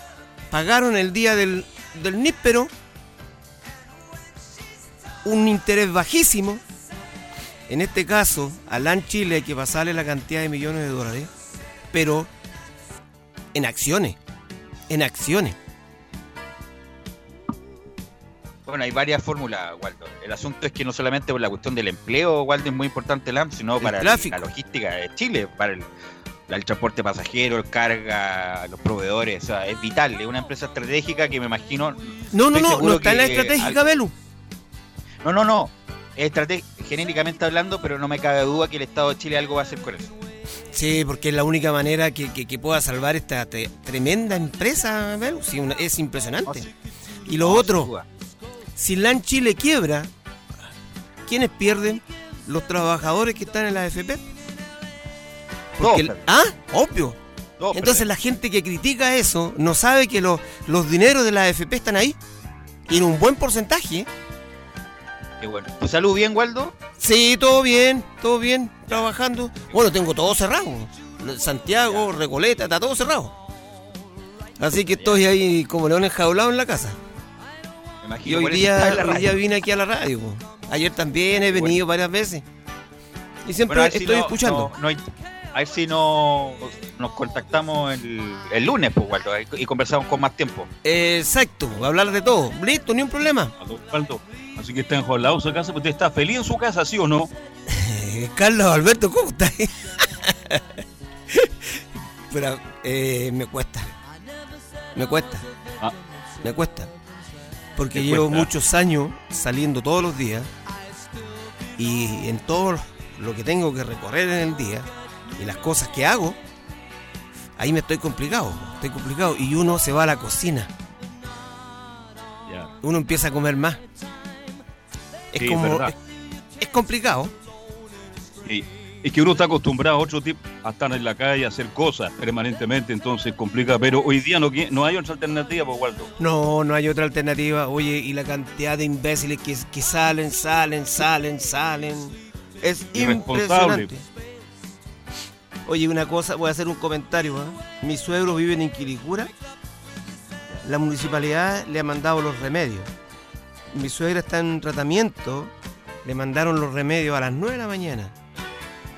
pagaron el día del, del níspero un interés bajísimo. En este caso, a LAN Chile hay que pasarle la cantidad de millones de dólares, pero en acciones. En acciones. Bueno, hay varias fórmulas, Waldo. El asunto es que no solamente por la cuestión del empleo, Waldo, es muy importante el AM, sino para tráfico. la logística de Chile, para el, el transporte pasajero, el carga, los proveedores. O sea, es vital, es una empresa estratégica que me imagino. No, no, no, no está en la estratégica, al- Belu. No, no, no. Es genéricamente hablando, pero no me cabe duda que el Estado de Chile algo va a hacer con eso. Sí, porque es la única manera que, que- que pueda salvar esta te- tremenda empresa, Belu. Sí, una- es impresionante. Y lo otro, si LAN Chile quiebra, ¿quiénes pierden? Los trabajadores que están en la AFP. Porque el- ah, obvio. Entonces la gente que critica eso no sabe que los, los dineros de la AFP están ahí. Y en un buen porcentaje. Qué bueno. ¿Tu salud bien, Waldo? Sí, todo bien, todo bien, trabajando. Bueno, tengo todo cerrado. Santiago, Recoleta, está todo cerrado. Así que estoy ahí como león enjaulado en la casa. Me imagino, Y hoy día, hoy día vine aquí a la radio. Ayer también he venido varias veces. Y siempre Bueno, si estoy no- escuchando. no- no hay- a ver si no, nos contactamos el, el lunes, pues, Waldo, y, conversamos con más tiempo. Exacto, hablar de todo. Listo, ni un problema. Waldo, así que está enjaulado en su casa, pues usted está feliz en su casa, ¿sí o no? Eh, Carlos Alberto, ¿cómo estás? Pero eh, me cuesta. Me cuesta. Me cuesta. Porque ¿Te llevo cuesta? muchos años saliendo todos los días y en todo lo que tengo que recorrer en el día y las cosas que hago, ahí me estoy complicado. Estoy complicado. Y uno se va a la cocina. Uno empieza a comer más. Es Sí, como. es- es complicado. Sí. Es que uno está acostumbrado a otro tipo, a estar en la calle, a hacer cosas permanentemente, entonces complica. Pero hoy día no, no hay otra alternativa, pues, Waldo. No, no hay otra alternativa. Oye, y la cantidad de imbéciles que, que salen, salen, salen, salen. Es Irresponsable. impresionante. Oye, una cosa, voy a hacer un comentario. ¿ah? Mi suegro vive en Quilicura. La municipalidad le ha mandado los remedios. Mi suegra está en tratamiento. Le mandaron los remedios a las 9 de la mañana.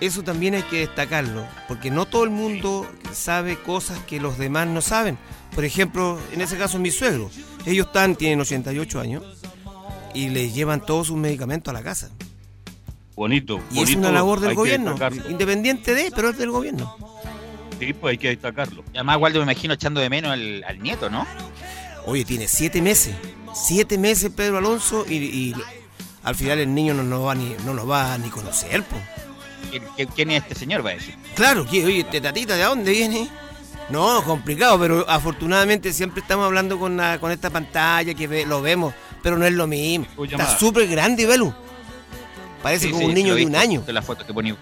eso también hay que destacarlo, porque no todo el mundo sabe cosas que los demás no saben. Por ejemplo, en ese caso mis suegros, ellos están, tienen 88 años y les llevan todos sus medicamentos a la casa. Bonito. Y es una labor del gobierno, independiente de, pero es del gobierno. Sí, pues hay que destacarlo. Y además, Waldo, me imagino echando de menos al, al nieto, ¿no? Oye, tiene siete meses, siete meses Pedro Alonso y, y al final el niño no nos va ni, no nos va a ni conocer, po. ¿Quién, es este señor? Va a decir. Claro, que, oye, este tatita, ¿de dónde viene? No, complicado, pero afortunadamente siempre estamos hablando con, la- con esta pantalla que ve- lo vemos, pero no es lo mismo. Está súper grande, Belu. Parece Sí, como sí, un niño de un año. De la foto que ponía.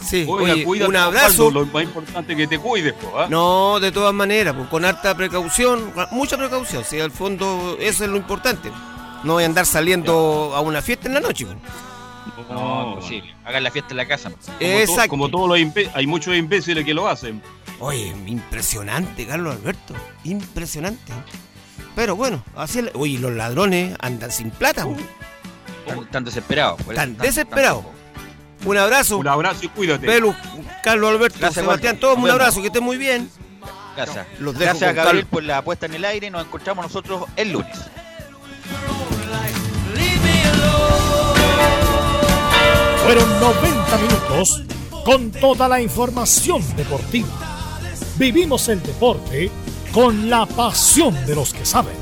Sí, Oiga, oye, cuídate, un abrazo. Lo más importante es que te cuides, pues, ¿ah? No, de todas maneras, pues, con harta precaución, mucha precaución, si al fondo eso es lo importante. No voy a andar saliendo a una fiesta en la noche. pues. No, imposible. Hagan la fiesta en la casa. Como, to- Exacto. como todos los hay muchos imbéciles que lo hacen. Oye, impresionante, Carlos Alberto. Impresionante. Pero bueno, así Oye, los ladrones andan sin plata. po. Desesperados. por eso Están están- desesperados. Un abrazo. Un abrazo y cuídate. Pelu, Carlos Alberto, Gracias, Sebastián, todos un abrazo, que estén muy bien. Gracias. Los dejo Gracias a Gabriel Carlos. por la puesta en el aire. Nos encontramos nosotros el lunes. Fueron 90 minutos con toda la información deportiva. Vivimos el deporte con la pasión de los que saben.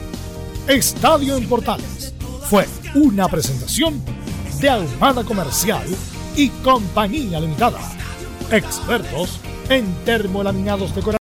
Estadio en Portales fue una presentación de Almada Comercial y Compañía Limitada. Expertos en termolaminados decorativos.